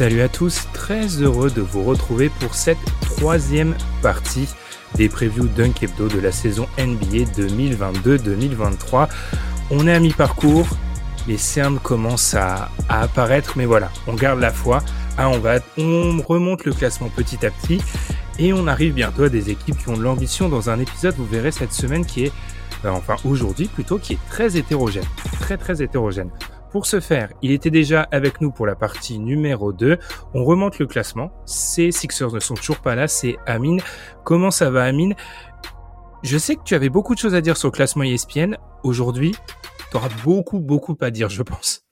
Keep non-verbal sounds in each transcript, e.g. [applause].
Salut à tous, très heureux de vous retrouver pour cette troisième partie des previews Dunk Hebdo de la saison NBA 2022-2023. On est à mi-parcours, les cernes commencent à, à, apparaître, mais voilà, on garde la foi. Ah, on, va, on remonte le classement petit à petit et on arrive bientôt à des équipes qui ont de l'ambition dans un épisode, vous verrez cette semaine qui est, euh, enfin aujourd'hui plutôt, qui est très hétérogène, très très hétérogène. Pour ce faire, il était déjà avec nous pour la partie numéro 2. On remonte le classement. Ces Sixers ne sont toujours pas là, c'est Amine. Comment ça va Amine Je sais que tu avais beaucoup de choses à dire sur le classement ESPN. Aujourd'hui, tu auras beaucoup, beaucoup à dire, je pense.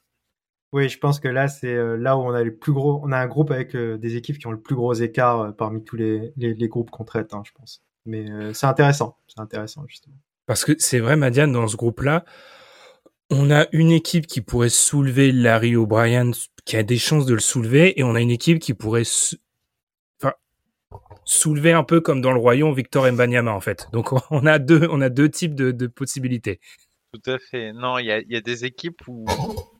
Oui, je pense que là, c'est euh, là où on a le plus gros. On a un groupe avec euh, des équipes qui ont le plus gros écart euh, parmi tous les, les, les groupes qu'on traite, hein, je pense. Mais c'est intéressant, c'est intéressant justement. Parce que c'est vrai, Madiane, dans ce groupe-là, on a une équipe qui pourrait soulever Larry O'Brien, qui a des chances de le soulever, et on a une équipe qui pourrait enfin, soulever un peu comme dans le Royaume Victor Mbanyama en fait. Donc [laughs] on a deux, on a deux types de, possibilités. Tout à fait. Non, il y a, y a, des équipes où,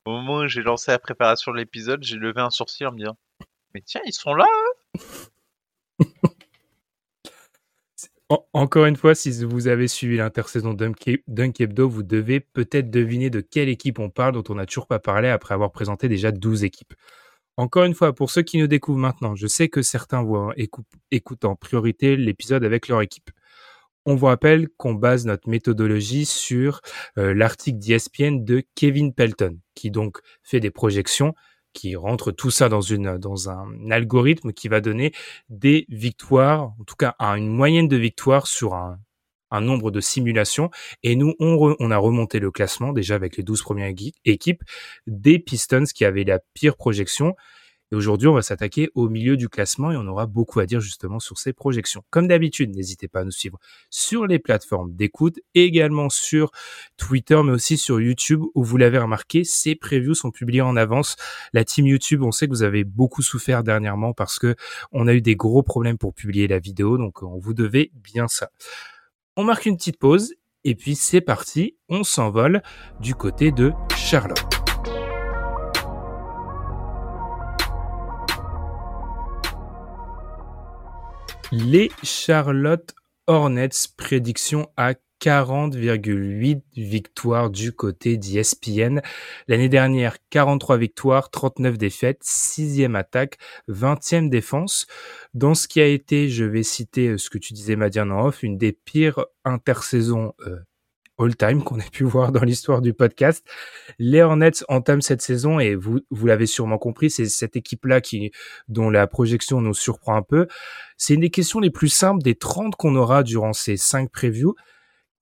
au moment où j'ai lancé la préparation de l'épisode, j'ai levé un sourcil en me disant Mais tiens, ils sont là hein encore une fois, si vous avez suivi l'intersaison Dunk Hebdo, vous devez peut-être deviner de quelle équipe on parle dont on n'a toujours pas parlé après avoir présenté déjà 12 équipes. Encore une fois, pour ceux qui nous découvrent maintenant, je sais que certains voient, écoutent en priorité l'épisode avec leur équipe. On vous rappelle qu'on base notre méthodologie sur euh, l'article d'ESPN de Kevin Pelton, qui donc fait des projections qui rentre tout ça dans une dans un algorithme qui va donner des victoires, en tout cas une moyenne de victoires sur un, un nombre de simulations. Et nous, on, on, a remonté le classement déjà avec les 12 premières équipes des Pistons qui avaient la pire projection. Et aujourd'hui, on va s'attaquer au milieu du classement et on aura beaucoup à dire justement sur ces projections. Comme d'habitude, n'hésitez pas à nous suivre sur les plateformes d'écoute, également sur Twitter, mais aussi sur YouTube, où vous l'avez remarqué, ces previews sont publiés en avance. La team YouTube, on sait que vous avez beaucoup souffert dernièrement parce que on a eu des gros problèmes pour publier la vidéo, donc on vous devait bien ça. On marque une petite pause et puis c'est parti, on s'envole du côté de Charlotte. Les Charlotte Hornets, prédiction à 40,8 victoires du côté d'ESPN. L'année dernière, 43 victoires, 39 défaites, 6e attaque, 20e défense. Dans ce qui a été, je vais citer ce que tu disais Madiane en off, une des pires intersaisons euh, all-time qu'on ait pu voir dans l'histoire du podcast. Les Hornets entament cette saison et vous, vous l'avez sûrement compris, c'est cette équipe-là qui, dont la projection nous surprend un peu. C'est une des questions les plus simples des 30 qu'on aura durant ces 5 previews.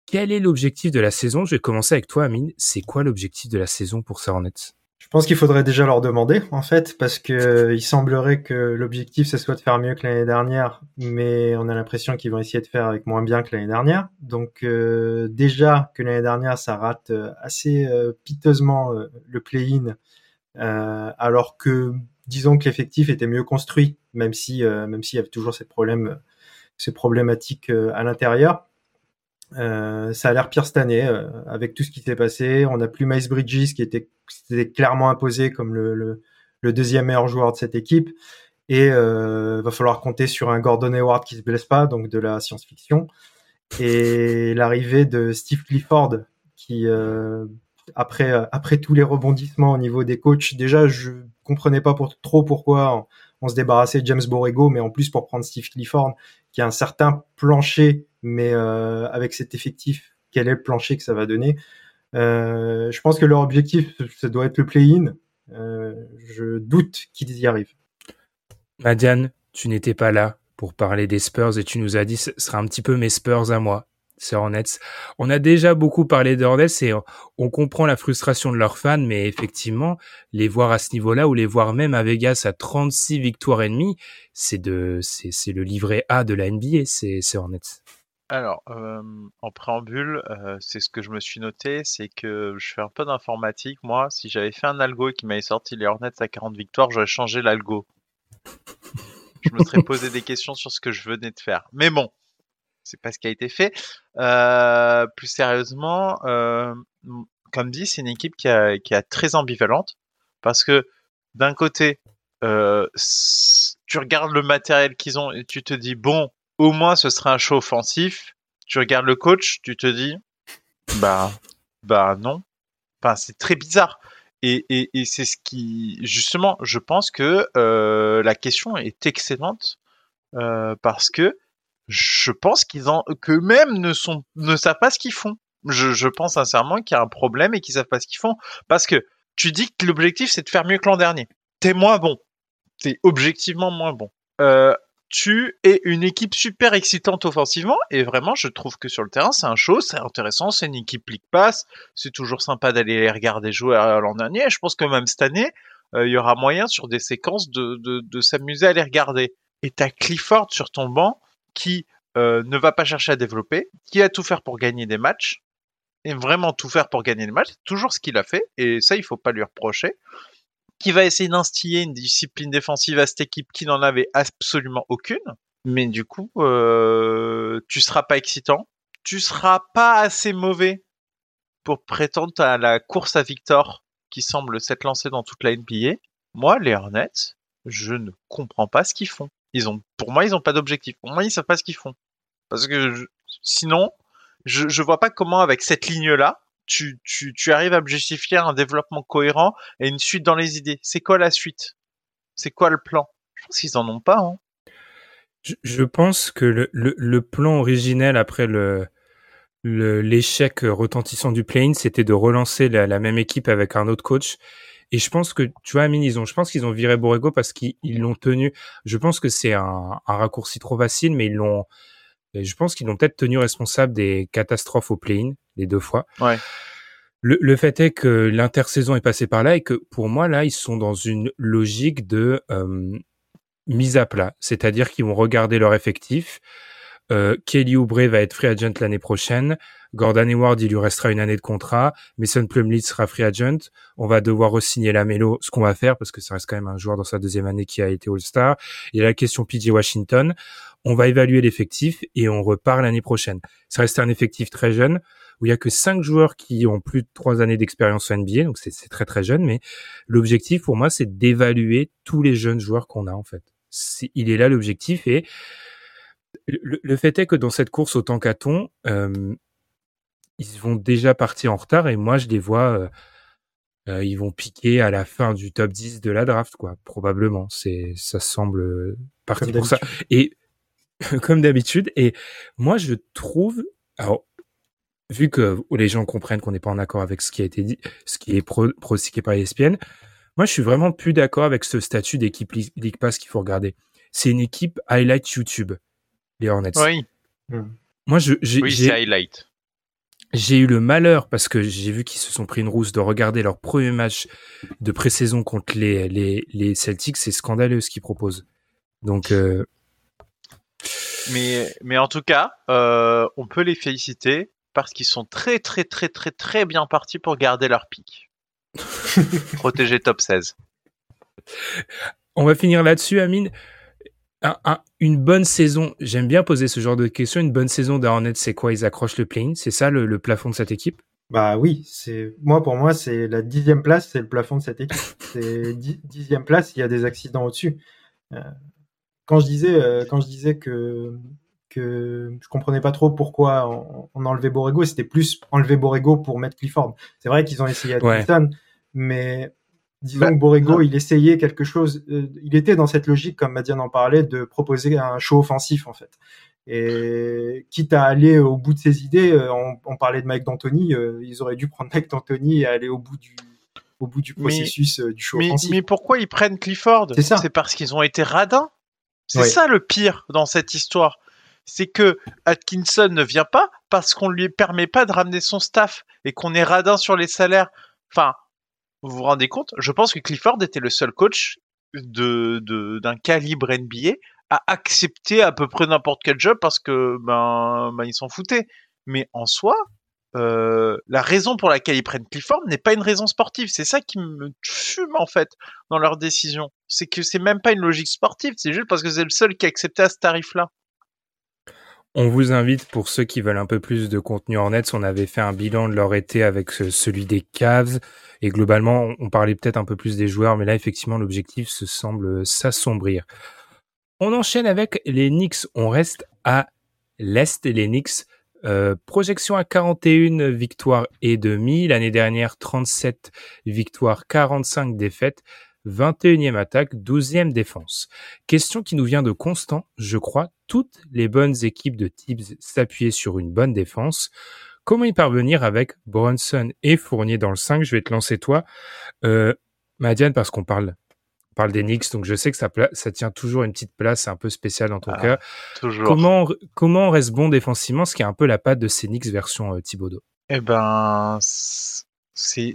Quel est l'objectif de la saison? Je vais commencer avec toi, Amine. C'est quoi l'objectif de la saison pour ces Hornets? Je pense qu'il faudrait déjà leur demander, en fait, parce que euh, il semblerait que l'objectif, ce soit de faire mieux que l'année dernière, mais on a l'impression qu'ils vont essayer de faire avec moins bien que l'année dernière. Donc euh, déjà que l'année dernière, ça rate euh, assez piteusement le play-in, alors que disons que l'effectif était mieux construit, même si même s'il y avait toujours ces problèmes, ces problématiques à l'intérieur. Euh, ça a l'air pire cette année euh, avec tout ce qui s'est passé. On n'a plus Miles Bridges qui était, clairement imposé comme le, le, deuxième meilleur joueur de cette équipe. Et euh, va falloir compter sur un Gordon Hayward qui se blesse pas, donc de la science-fiction. Et l'arrivée de Steve Clifford qui euh, après après tous les rebondissements au niveau des coachs, déjà je comprenais pas pour, trop pourquoi on, se débarrassait de James Borrego, mais en plus pour prendre Steve Clifford qui a un certain plancher mais euh, avec cet effectif, quel est le plancher que ça va donner? Euh, je pense que leur objectif, ça doit être le play-in. Euh, je doute qu'ils y arrivent. Madiane, tu n'étais pas là pour parler des Spurs et tu nous as dit ce sera un petit peu mes Spurs à moi. C'est Hornets. On a déjà beaucoup parlé de Hornets et on comprend la frustration de leurs fans, mais effectivement, les voir à ce niveau-là ou les voir même à Vegas à 36 victoires et demie, c'est de, le livret A de la NBA, c'est Hornets. Alors, en préambule, c'est ce que je me suis noté, c'est que je fais un peu d'informatique. Moi, si j'avais fait un algo et qui m'avait sorti les Hornets à 40 victoires, j'aurais changé l'algo. je me serais posé des questions sur ce que je venais de faire. Mais bon, c'est pas ce qui a été fait. Plus sérieusement, comme dit, c'est une équipe qui, a, qui est très ambivalente parce que d'un côté, tu regardes le matériel qu'ils ont et tu te dis bon, au moins ce sera un show offensif. Tu regardes le coach, tu te dis bah bah non. Enfin, c'est très bizarre. Et, et, et c'est ce qui, justement, je pense que euh, la question est excellente euh, parce que je pense qu'ils en, qu'eux-mêmes ne sont, ne savent pas ce qu'ils font. Je, je pense sincèrement qu'il y a un problème et qu'ils savent pas ce qu'ils font parce que tu dis que l'objectif c'est de faire mieux que l'an dernier. T'es moins bon. T'es objectivement moins bon. Euh, tu es une équipe super excitante offensivement et vraiment je trouve que sur le terrain c'est un show, c'est intéressant, c'est une équipe League Pass, c'est toujours sympa d'aller les regarder jouer l'an dernier. Et je pense que même cette année euh, il y aura moyen sur des séquences de, de, s'amuser à les regarder. Et t'as Clifford sur ton banc qui euh, ne va pas chercher à développer, qui a tout faire pour gagner des matchs, et vraiment tout faire pour gagner des matchs, toujours ce qu'il a fait, et ça il faut pas lui reprocher, qui va essayer d'instiller une discipline défensive à cette équipe qui n'en avait absolument aucune, mais du coup euh, tu seras pas excitant, tu seras pas assez mauvais pour prétendre à la course à Victor qui semble s'être lancée dans toute la NBA. Moi, les Hornets, je ne comprends pas ce qu'ils font. Ils ont, pour moi, ils n'ont pas d'objectif. Pour moi, ils savent pas ce qu'ils font. Parce que sinon, je, je vois pas comment, avec cette ligne-là, tu, arrives à justifier un développement cohérent et une suite dans les idées. C'est quoi la suite? C'est quoi le plan? Je pense qu'ils en ont pas. Hein. Je, pense que le, plan originel après l'échec retentissant du plane, c'était de relancer la, même équipe avec un autre coach et je pense que, tu vois, Amine, ils ont, je pense qu'ils ont viré Borrego parce qu'ils l'ont tenu. Je pense que c'est un, un, raccourci trop facile, mais ils l'ont, je pense qu'ils l'ont peut-être tenu responsable des catastrophes au play-in, les deux fois. Ouais. Le, le fait est que l'intersaison est passée par là et que pour moi, là, ils sont dans une logique de euh, mise à plat. C'est-à-dire qu'ils vont regarder leur effectif. Euh, Kelly Oubre va être free agent l'année prochaine. Gordon Hayward, il lui restera une année de contrat. Mason Plumlee sera free agent. On va devoir re-signer la Mélo, ce qu'on va faire parce que ça reste quand même un joueur dans sa deuxième année qui a été All-Star. Il y a la question PJ Washington. On va évaluer l'effectif et on repart l'année prochaine. Ça reste un effectif très jeune où il y a que cinq joueurs qui ont plus de trois années d'expérience en NBA, donc c'est très très jeune. Mais l'objectif pour moi, c'est d'évaluer tous les jeunes joueurs qu'on a en fait. il est là l'objectif et le, le, fait est que dans cette course au tankathon, euh, ils vont déjà partir en retard et moi je les vois euh, euh, ils vont piquer à la fin du top 10 de la draft quoi probablement c'est ça semble euh, parti pour ça et [laughs] comme d'habitude et moi je trouve alors vu que les gens comprennent qu'on n'est pas en accord avec ce qui a été dit ce qui est pro, prostiqué par ESPN moi je suis vraiment plus d'accord avec ce statut d'équipe League Pass qu'il faut regarder c'est une équipe highlight YouTube les Hornets oui moi je j'ai oui, highlight j'ai eu le malheur, parce que j'ai vu qu'ils se sont pris une rousse, de regarder leur premier match de pré-saison contre les, les, les Celtics. C'est scandaleux ce qu'ils proposent. Donc. Euh... Mais, mais en tout cas, euh, on peut les féliciter parce qu'ils sont très, très, très, très, très bien partis pour garder leur pic. [laughs] Protéger top 16. On va finir là-dessus, Amine un, un, une bonne saison, j'aime bien poser ce genre de questions. Une bonne saison d'Arnett, c'est quoi? Ils accrochent le plane C'est ça le, le, plafond de cette équipe? Bah oui, c'est moi pour moi c'est la dixième place, c'est le plafond de cette équipe. [laughs] c'est dixième place, il y a des accidents au-dessus. Euh, quand je disais euh, quand je disais que que je comprenais pas trop pourquoi on, on enlevait Borrego, c'était plus enlever Borrego pour mettre Clifford. C'est vrai qu'ils ont essayé à ouais. mais Disons bah, que Borrego, il essayait quelque chose. Euh, il était dans cette logique, comme Madiane en parlait, de proposer un show offensif en fait. Et quitte à aller au bout de ses idées, euh, on, parlait de Mike D'Antoni, euh, ils auraient dû prendre Mike D'Antoni et aller au bout du, au bout du processus du show mais, mais, pourquoi ils prennent Clifford? C'est parce qu'ils ont été radins. C'est ça le pire dans cette histoire. C'est que Atkinson ne vient pas parce qu'on lui permet pas de ramener son staff et qu'on est radin sur les salaires. Enfin, vous vous rendez compte Je pense que Clifford était le seul coach de d'un calibre NBA à accepter à peu près n'importe quel job parce que ben, ben ils s'en foutaient. Mais en soi, euh, la raison pour laquelle ils prennent Clifford n'est pas une raison sportive. C'est ça qui me fume en fait dans leur décision. C'est que c'est même pas une logique sportive, c'est juste parce que c'est le seul qui a accepté à ce tarif-là. On vous invite pour ceux qui veulent un peu plus de contenu en net. On avait fait un bilan de leur été avec celui des Cavs et globalement on parlait peut-être un peu plus des joueurs, mais là effectivement l'objectif se semble s'assombrir. On enchaîne avec les Knicks. On reste à l'Est. Les Knicks, euh, projection à 41 victoires et demi. L'année dernière, 37 victoires, 45 défaites. 21e attaque, 12e défense. Question qui nous vient de Constant, je crois, toutes les bonnes équipes de Tibbs s'appuyaient sur une bonne défense. Comment y parvenir avec Bronson et Fournier dans le 5 Je vais te lancer toi. Euh, Madiane, parce qu'on parle parle des Knicks, donc je sais que ça, ça tient toujours une petite place un peu spéciale dans ton ah, cas. Toujours. Comment, comment on reste bon défensivement, ce qui est un peu la patte de ces Knicks version euh, Thibodeau? Eh ben, c'est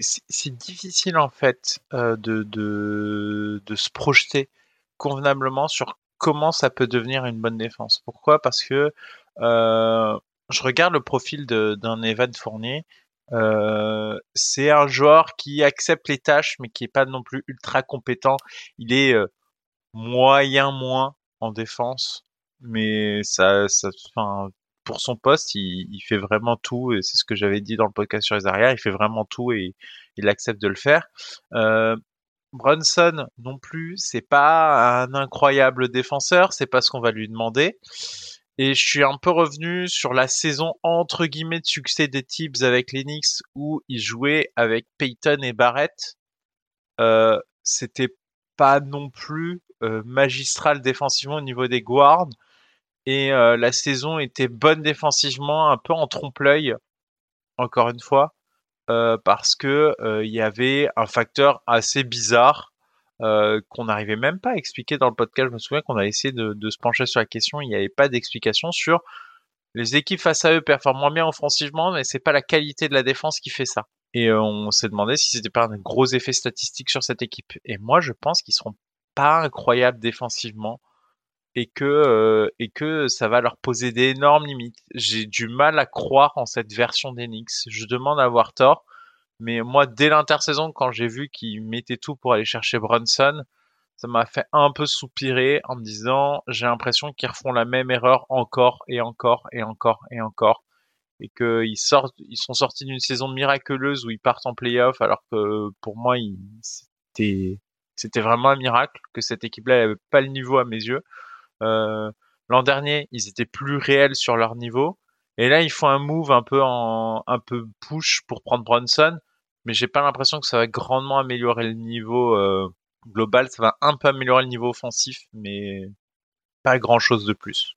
difficile en fait euh, de, de, de, se projeter convenablement sur comment ça peut devenir une bonne défense. Pourquoi? Parce que euh, je regarde le profil d'un Evan Fournier euh, c'est un joueur qui accepte les tâches, mais qui est pas non plus ultra compétent. Il est euh, moyen moins en défense, mais ça, ça, enfin, pour son poste, il, il, fait vraiment tout. Et c'est ce que j'avais dit dans le podcast sur les arrières. Il fait vraiment tout et il accepte de le faire. Euh, Brunson non plus, c'est pas un incroyable défenseur. C'est pas ce qu'on va lui demander. Et je suis un peu revenu sur la saison entre guillemets de succès des Tibbs avec Knicks où ils jouaient avec Peyton et Barrett. Euh, C'était pas non plus euh, magistral défensivement au niveau des guards. Et euh, la saison était bonne défensivement, un peu en trompe-l'œil, encore une fois, parce que euh, il y avait un facteur assez bizarre euh, qu'on n'arrivait même pas à expliquer dans le podcast. Je me souviens qu'on a essayé de, se pencher sur la question. Il n'y avait pas d'explication sur les équipes face à eux performent moins bien offensivement, mais c'est pas la qualité de la défense qui fait ça. Et euh, on s'est demandé si c'était pas un gros effet statistique sur cette équipe. Et moi, je pense qu'ils seront pas incroyables défensivement et que euh, et que ça va leur poser d'énormes limites. J'ai du mal à croire en cette version d'Enix. Je demande à avoir tort. Mais moi, dès l'intersaison, quand j'ai vu qu'ils mettaient tout pour aller chercher Brunson, ça m'a fait un peu soupirer en me disant, j'ai l'impression qu'ils refont la même erreur encore et encore et encore et encore. Et qu'ils sortent, ils sont sortis d'une saison miraculeuse où ils partent en playoff, alors que pour moi, c'était, c'était vraiment un miracle que cette équipe-là n'avait pas le niveau à mes yeux. Euh, l'an dernier, ils étaient plus réels sur leur niveau. Et là, ils font un move un peu un peu push pour prendre Brunson mais j'ai pas l'impression que ça va grandement améliorer le niveau euh, global. Ça va un peu améliorer le niveau offensif, mais pas grand chose de plus.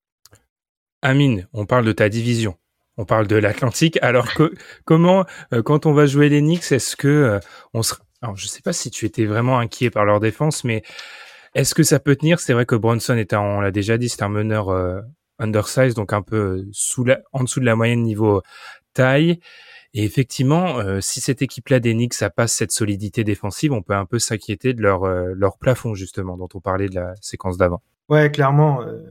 Amine, on parle de ta division. On parle de l'Atlantique. Alors [laughs] comment, euh, quand on va jouer les Knicks, est-ce que euh, on sera... Alors, je sais pas si tu étais vraiment inquiet par leur défense, mais est-ce que ça peut tenir? C'est vrai que Bronson est, on l'a déjà dit, c'est un meneur undersize, donc un peu sous la, en dessous de la moyenne niveau taille. Et effectivement, euh, si cette équipe-là Knicks, ça passe cette solidité défensive, on peut un peu s'inquiéter de leur, euh, leur plafond, justement, dont on parlait de la séquence d'avant. Ouais, clairement, euh,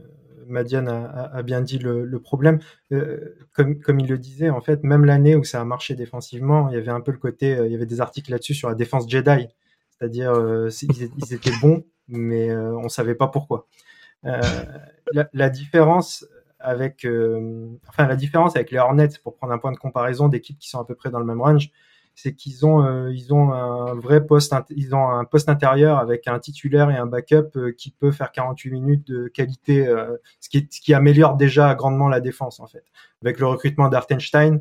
Madiane a, a, bien dit le, problème. Euh, comme, comme il le disait, en fait, même l'année où ça a marché défensivement, il y avait un peu le côté, il y avait des articles là-dessus sur la défense Jedi. C'est-à-dire, ils, ils, étaient bons, mais on savait pas pourquoi. La, différence avec, euh, enfin la différence avec les Hornets, pour prendre un point de comparaison d'équipes qui sont à peu près dans le même range, c'est qu'ils ont euh, ils ont un vrai poste ils ont un poste intérieur avec un titulaire et un backup euh, qui peut faire 48 minutes de qualité ce qui améliore déjà grandement la défense en fait. Avec le recrutement d'Artenstein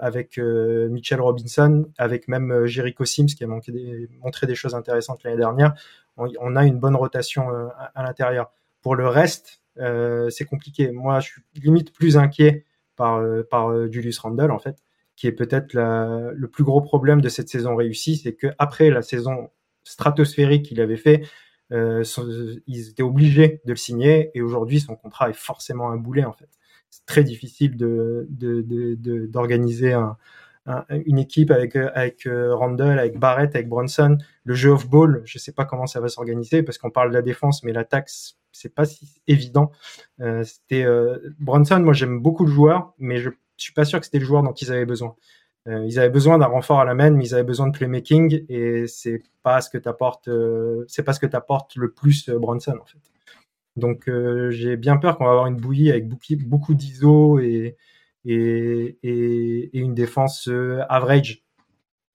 avec Mitchell Robinson avec même Jericho Sims qui a montré des choses intéressantes l'année dernière on, a une bonne rotation à, l'intérieur. Pour le reste c'est compliqué. Moi, je suis limite plus inquiet par, par Julius Randle, en fait, qui est peut-être le plus gros problème de cette saison réussie, c'est qu'après la saison stratosphérique qu'il avait fait, euh, ils étaient obligés de le signer et aujourd'hui son contrat est forcément un boulet en fait. C'est très difficile d'organiser de, une équipe avec avec euh, Randall, avec Barrett, avec Bronson. Le jeu off ball, je sais pas comment ça va s'organiser parce qu'on parle de la défense, mais l'attaque c'est pas si évident. Euh, c'était euh, Bronson, moi j'aime beaucoup le joueur, mais je suis pas sûr que c'était le joueur dont ils avaient besoin. Euh, ils avaient besoin d'un renfort à la main, mais ils avaient besoin de playmaking et c'est pas ce que t'apporte, euh, c'est pas ce que t'apporte le plus euh, Bronson en fait. Donc j'ai bien peur qu'on va avoir une bouillie avec beaucoup, beaucoup d'ISO et, et, et, une défense average.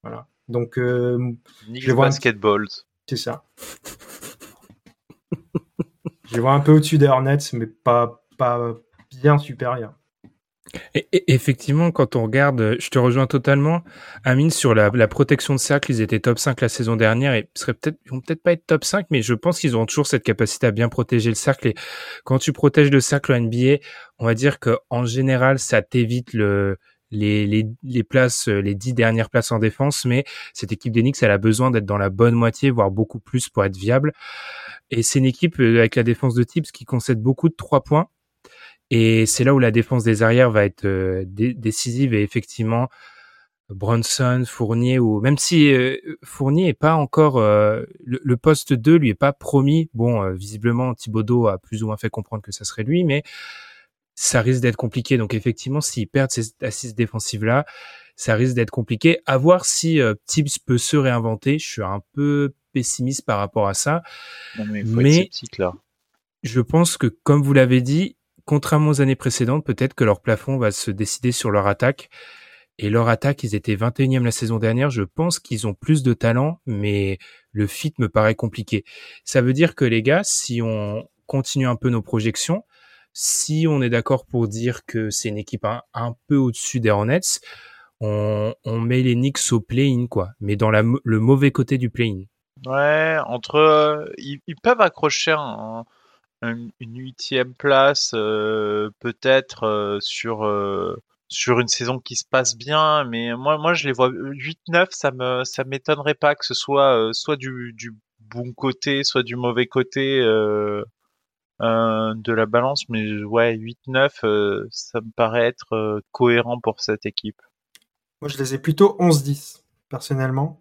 Voilà. Donc je vois basketball. C'est ça. [laughs] je vois un peu au-dessus des Hornets, mais pas pas bien supérieur. Effectivement, quand on regarde, je te rejoins totalement, Amine, sur la, protection de cercle, ils étaient top 5 la saison dernière et seraient peut-être, ils vont peut-être pas être top 5, mais je pense qu'ils auront toujours cette capacité à bien protéger le cercle. Et quand tu protèges le cercle en NBA, on va dire que en général, ça t'évite le, les, les, les, places, les dix dernières places en défense, mais cette équipe d'Enix, elle a besoin d'être dans la bonne moitié, voire beaucoup plus pour être viable. Et c'est une équipe euh, avec la défense de Tips qui concède beaucoup de trois points. Et c'est là où la défense des arrières va être euh, décisive et effectivement Bronson, Fournier ou même si euh, Fournier est pas encore euh, le, poste 2 lui est pas promis. Bon, visiblement Thibodeau a plus ou moins fait comprendre que ça serait lui, mais ça risque d'être compliqué. Donc effectivement, s'ils perdent ces assises défensives là, ça risque d'être compliqué. À voir si Tibbs peut se réinventer. Je suis un peu pessimiste par rapport à ça. mais, faut mais là. je pense que comme vous l'avez dit, contrairement aux années précédentes, peut-être que leur plafond va se décider sur leur attaque. Et leur attaque, ils étaient 21e la saison dernière. Je pense qu'ils ont plus de talent, mais le fit me paraît compliqué. Ça veut dire que les gars, si on continue un peu nos projections, si on est d'accord pour dire que c'est une équipe un, peu au-dessus des Hornets, on, met les Knicks au play-in, quoi. Mais dans le mauvais côté du play-in. Ouais, entre, euh, ils, peuvent accrocher un, une huitième place, euh, peut-être euh, sur sur une saison qui se passe bien, mais moi moi je les vois 8-9, ça me ça m'étonnerait pas que ce soit soit du bon côté, soit du mauvais côté de la balance, mais ouais 8-9, ça me paraît être cohérent pour cette équipe. Moi je les ai plutôt 11-10 personnellement.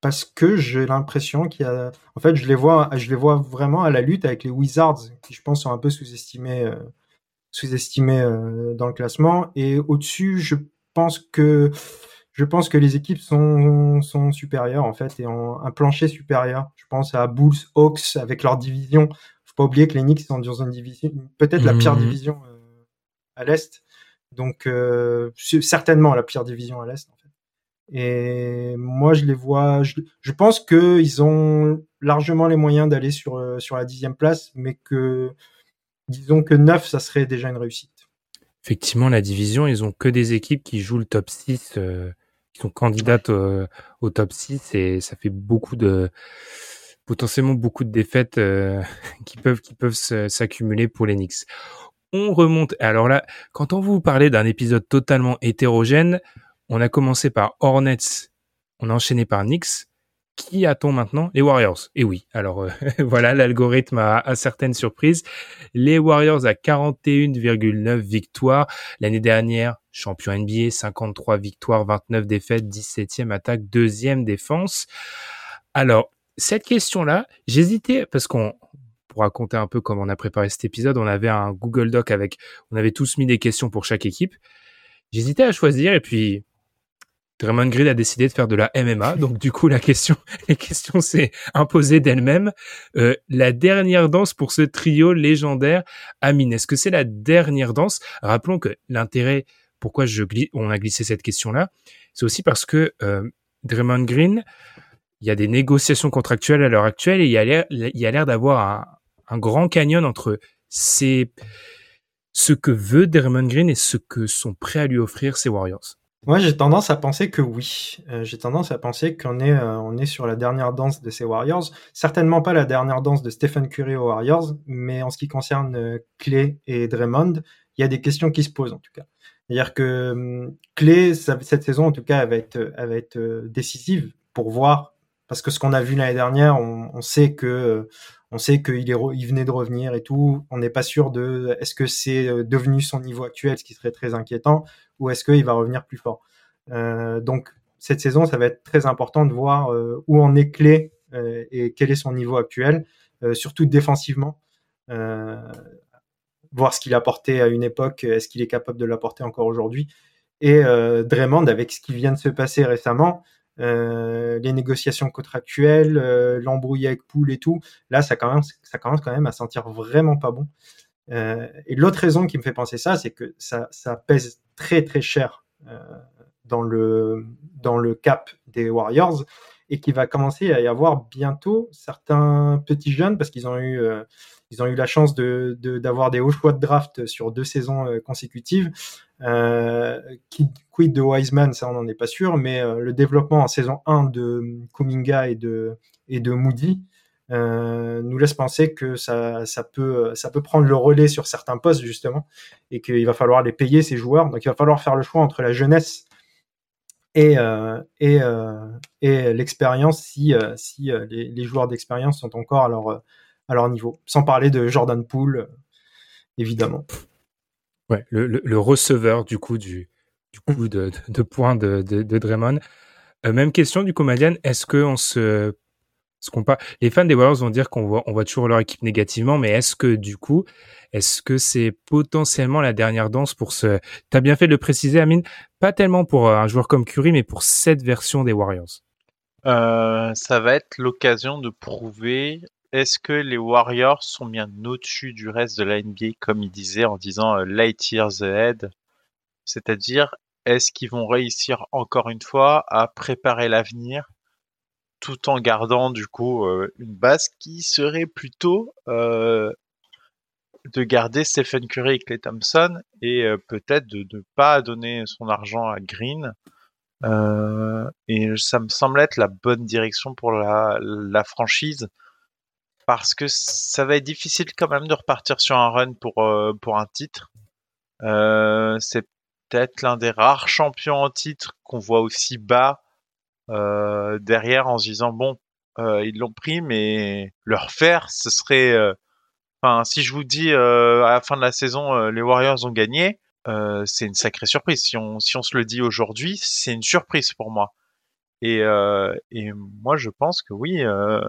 Parce que j'ai l'impression qu'il y a, en fait, je les vois, je les vois vraiment à la lutte avec les Wizards, qui je pense sont un peu sous-estimés, euh, sous-estimés euh, dans le classement. Et au-dessus, je pense que, je pense que les équipes sont, sont supérieures en fait et ont un plancher supérieur. Je pense à Bulls, Hawks avec leur division. Faut pas oublier que les Knicks sont dans une division, peut-être la pire mmh. division euh, à l'est. Donc certainement la pire division à l'est. Et moi, je les vois. Je, je pense qu'ils ont largement les moyens d'aller sur euh, sur la dixième place, mais que disons que neuf, ça serait déjà une réussite. Effectivement, la division, ils ont que des équipes qui jouent le top 6, euh, qui sont candidates au, top 6, et ça fait beaucoup de potentiellement beaucoup de défaites euh, [laughs] qui peuvent qui peuvent s'accumuler pour les Knicks. On remonte. Alors là, quand on vous parlait d'un épisode totalement hétérogène, on a commencé par Hornets, on a enchaîné par Knicks. Qui a-t-on maintenant? Les Warriors. Et oui, alors euh, [laughs] voilà, l'algorithme a, certaines surprises. Les Warriors à 41,9 victoires. L'année dernière, champion NBA, 53 victoires, 29 défaites, 17e attaque, deuxième défense. Alors, cette question-là, j'hésitais parce qu'on pour raconter un peu comment on a préparé cet épisode, on avait un Google Doc avec, on avait tous mis des questions pour chaque équipe. J'hésitais à choisir et puis Draymond Green a décidé de faire de la MMA, [laughs] donc du coup la question, [laughs] la question s'est imposée d'elle-même. Euh, la dernière danse pour ce trio légendaire, Amine, est-ce que c'est la dernière danse? Rappelons que l'intérêt, pourquoi je on a glissé cette question-là, c'est aussi parce que euh, Draymond Green, il y a des négociations contractuelles à l'heure actuelle et il y a l'air, il y a l'air d'avoir un, un, grand canyon entre ces, ce que veut Draymond Green et ce que sont prêts à lui offrir ses Warriors. Moi, j'ai tendance à penser que oui. Euh, j'ai tendance à penser qu'on est, euh, on est sur la dernière danse de ces Warriors. Certainement pas la dernière danse de Stephen Curry aux Warriors, mais en ce qui concerne euh, Clay et Draymond, il y a des questions qui se posent en tout cas. C'est-à-dire que hum, Clay, cette saison en tout cas, elle va être, va être décisive pour voir, parce que ce qu'on a vu l'année dernière, on, sait que on sait qu'il il venait de revenir et tout. On n'est pas sûr de est-ce que c'est devenu son niveau actuel, ce qui serait très inquiétant, ou est-ce qu'il va revenir plus fort. Euh, donc cette saison, ça va être très important de voir euh, où en est Clé euh, et quel est son niveau actuel, surtout défensivement. voir ce qu'il a apporté à une époque, est-ce qu'il est capable de l'apporter encore aujourd'hui. Et Draymond, avec ce qui vient de se passer récemment, les négociations contractuelles, l'embrouille avec Poul et tout, là, ça commence, ça commence quand même à sentir vraiment pas bon. et l'autre raison qui me fait penser ça, c'est que ça, ça pèse très très cher euh, dans, le, dans le cap des Warriors et qu'il va commencer à y avoir bientôt certains petits jeunes parce qu'ils ont eu euh, ont eu la chance d'avoir des hauts choix de draft sur deux saisons euh, consécutives. Euh, qui quid de Wiseman, ça on n'en est pas sûr, mais le développement en saison 1 de Kuminga et de et de Moody euh, nous laisse penser que ça, ça, peut, ça peut prendre le relais sur certains postes justement et qu'il va falloir les payer ces joueurs. Donc il va falloir faire le choix entre la jeunesse et, euh, euh, et l'expérience si, euh, si les, joueurs d'expérience sont encore à leur, niveau. Sans parler de Jordan Poole, évidemment. Ouais, le, receveur du coup du, coup de, points de, Draymond. même question du comédien, est-ce qu'on se les fans des Warriors vont dire qu'on voit, on voit toujours leur équipe négativement, mais est-ce que du coup, est-ce que c'est potentiellement la dernière danse pour ce, t'as bien fait de le préciser, Amine, pas tellement pour euh, un joueur comme Curry, mais pour cette version des Warriors. Euh, ça va être l'occasion de prouver est-ce que les Warriors sont bien au-dessus du reste de la NBA, comme il disait en disant euh, light years ahead, c'est-à-dire est-ce qu'ils vont réussir encore une fois à préparer l'avenir tout en gardant du coup euh, une base qui serait plutôt euh, de garder Stephen Curry et Clay Thompson et euh, peut-être de ne pas donner son argent à Green. et ça me semble être la bonne direction pour la, franchise parce que ça va être difficile quand même de repartir sur un run pour, pour un titre. c'est peut-être l'un des rares champions en titre qu'on voit aussi bas euh, derrière en se disant bon, euh, ils l'ont pris, mais leur faire, ce serait, euh, enfin, si je vous dis à la fin de la saison, les Warriors ont gagné, c'est une sacrée surprise. Si on, si on se le dit aujourd'hui, c'est une surprise pour moi. Et, et moi, je pense que oui, euh,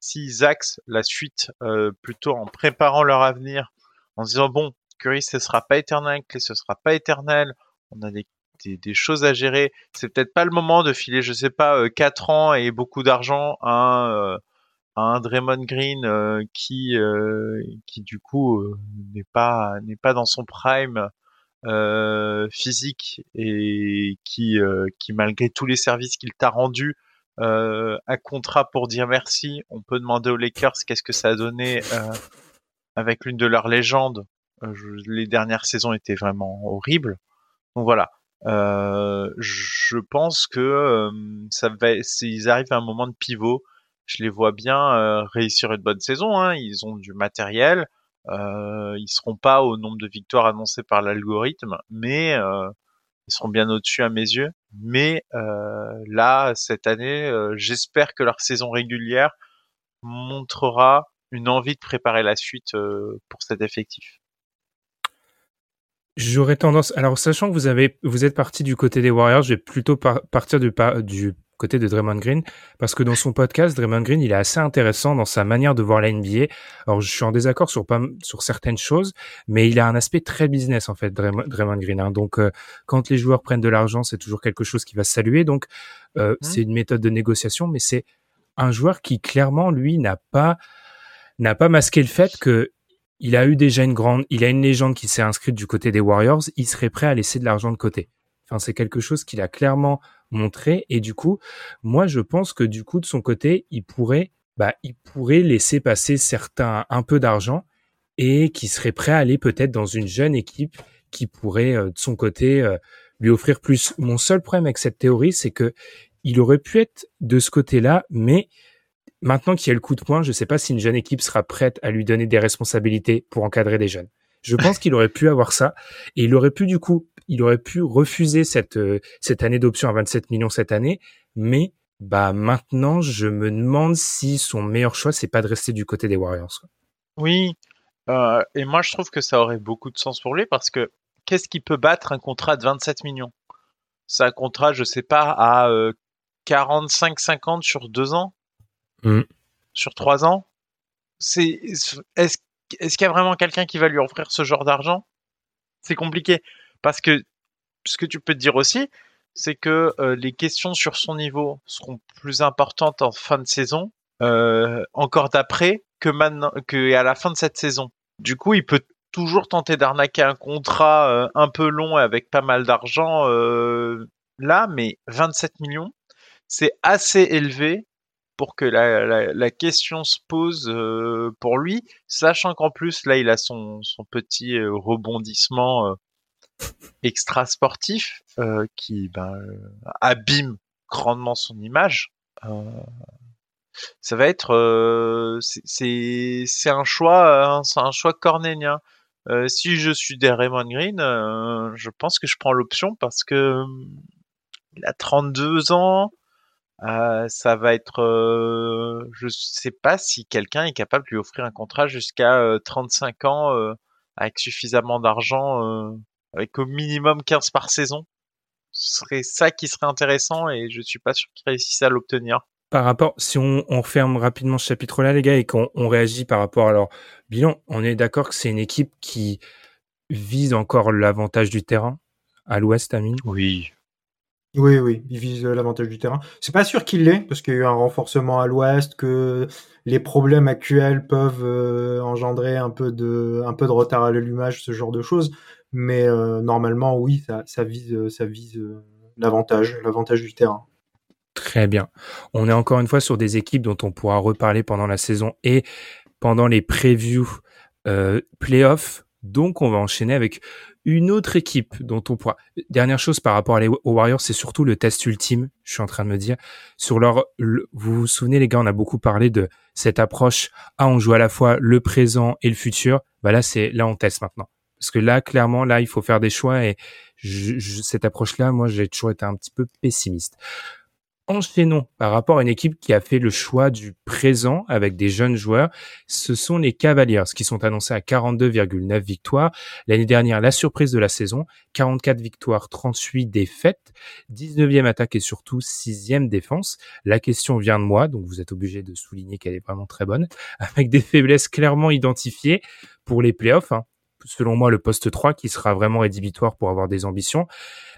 s'ils axent la suite plutôt en préparant leur avenir, en se disant bon, Curry ce sera pas éternel, Clay ce sera pas éternel, on a des des, choses à gérer. C'est peut-être pas le moment de filer, je sais pas, euh, quatre ans et beaucoup d'argent à, euh, un Draymond Green euh, qui, qui du coup n'est pas n'est pas dans son prime physique et qui, qui malgré tous les services qu'il t'a rendus, un contrat pour dire merci. On peut demander aux Lakers qu'est-ce que ça a donné avec l'une de leurs légendes. les dernières saisons étaient vraiment horribles. Donc voilà. Euh, je pense que euh, ça va, s'ils arrivent à un moment de pivot, je les vois bien euh, réussir une bonne saison. Hein. Ils ont du matériel, euh, ils seront pas au nombre de victoires annoncées par l'algorithme, mais ils seront bien au-dessus à mes yeux. Mais là, cette année, j'espère que leur saison régulière montrera une envie de préparer la suite pour cet effectif. J'aurais tendance. Alors, sachant que vous avez, vous êtes parti du côté des Warriors, je vais plutôt partir du, du côté de Draymond Green, parce que dans son podcast, Draymond Green, il est assez intéressant dans sa manière de voir la NBA. Alors, je suis en désaccord sur pas, sur certaines choses, mais il a un aspect très business en fait, Draymond, Green. Hein. Donc, euh, quand les joueurs prennent de l'argent, c'est toujours quelque chose qui va saluer. Donc, euh, mmh. c'est une méthode de négociation, mais c'est un joueur qui clairement, lui, n'a pas n'a pas masqué le fait que il a eu déjà une grande, il a une légende qui s'est inscrite du côté des Warriors, il serait prêt à laisser de l'argent de côté. Enfin, c'est quelque chose qu'il a clairement montré et du coup, moi je pense que du coup de son côté, il pourrait, bah, il pourrait laisser passer certains un peu d'argent et qui serait prêt à aller peut-être dans une jeune équipe qui pourrait euh, de son côté euh, lui offrir plus. Mon seul problème avec cette théorie, c'est que il aurait pu être de ce côté-là, mais maintenant qu'il y a le coup de poing, je ne sais pas si une jeune équipe sera prête à lui donner des responsabilités pour encadrer des jeunes. Je pense qu'il aurait pu avoir ça et il aurait pu du coup, il aurait pu refuser cette euh, cette année d'option à 27 millions cette année, mais bah maintenant je me demande si son meilleur choix c'est pas de rester du côté des Warriors. Oui, euh, et moi je trouve que ça aurait beaucoup de sens pour lui parce que qu'est-ce qui peut battre un contrat de 27 millions? C'est un contrat, je sais pas, à 45-50 sur deux ans, mmh. sur trois ans. C'est est-ce est-ce qu'il y a vraiment quelqu'un qui va lui offrir ce genre d'argent? C'est compliqué parce que ce que tu peux te dire aussi, c'est que euh, les questions sur son niveau seront plus importantes en fin de saison, euh, encore d'après que maintenant, que à la fin de cette saison. Du coup, il peut toujours tenter d'arnaquer un contrat euh, un peu long avec pas mal d'argent là, mais 27 millions, c'est assez élevé pour que la, question se pose pour lui, sachant qu'en plus là il a son, son petit rebondissement extra sportif qui ben, abîme grandement son image. ça va être c'est c'est un choix un choix cornélien. si je suis des Raymond Green, je pense que je prends l'option parce que il a 32 ans. Ça va être, je sais pas si quelqu'un est capable de lui offrir un contrat jusqu'à 35 ans avec suffisamment d'argent avec au minimum 15 par saison. Ce serait ça qui serait intéressant et je suis pas sûr qu'il réussisse à l'obtenir. Par rapport, si on, on referme rapidement ce chapitre-là, les gars, et qu'on on réagit par rapport à leur bilan, on est d'accord que c'est une équipe qui vise encore l'avantage du terrain à l'ouest, Amine? Oui. Oui, oui, ils visent l'avantage du terrain. C'est pas sûr qu'il l'ait, parce qu'il y a eu un renforcement à l'ouest, que les problèmes actuels peuvent euh, engendrer un peu de, retard à l'allumage, ce genre de choses. Mais euh, normalement, oui, ça, vise, euh, vise euh, l'avantage, l'avantage du terrain. Très bien. On est encore une fois sur des équipes dont on pourra reparler pendant la saison et pendant les previews euh, playoffs. Donc, on va enchaîner avec une autre équipe dont on pourra. Dernière chose par rapport aux Warriors, c'est surtout le test ultime. Je suis en train de me dire sur leur. vous vous souvenez les gars, on a beaucoup parlé de cette approche. Ah, on joue à la fois le présent et le futur. Bah là, c'est là on teste maintenant. Parce que là, clairement, là, il faut faire des choix et cette approche-là, moi, j'ai toujours été un petit peu pessimiste. Enchaînons par rapport à une équipe qui a fait le choix du présent avec des jeunes joueurs. Ce sont les Cavaliers qui sont annoncés à 42,9 victoires. L'année dernière, la surprise de la saison, 44 victoires, 38 défaites, 19e attaque et surtout 6e défense. La question vient de moi, donc vous êtes obligé de souligner qu'elle est vraiment très bonne, [laughs] avec des faiblesses clairement identifiées pour les playoffs. Hein selon moi, le poste 3 qui sera vraiment rédhibitoire pour avoir des ambitions.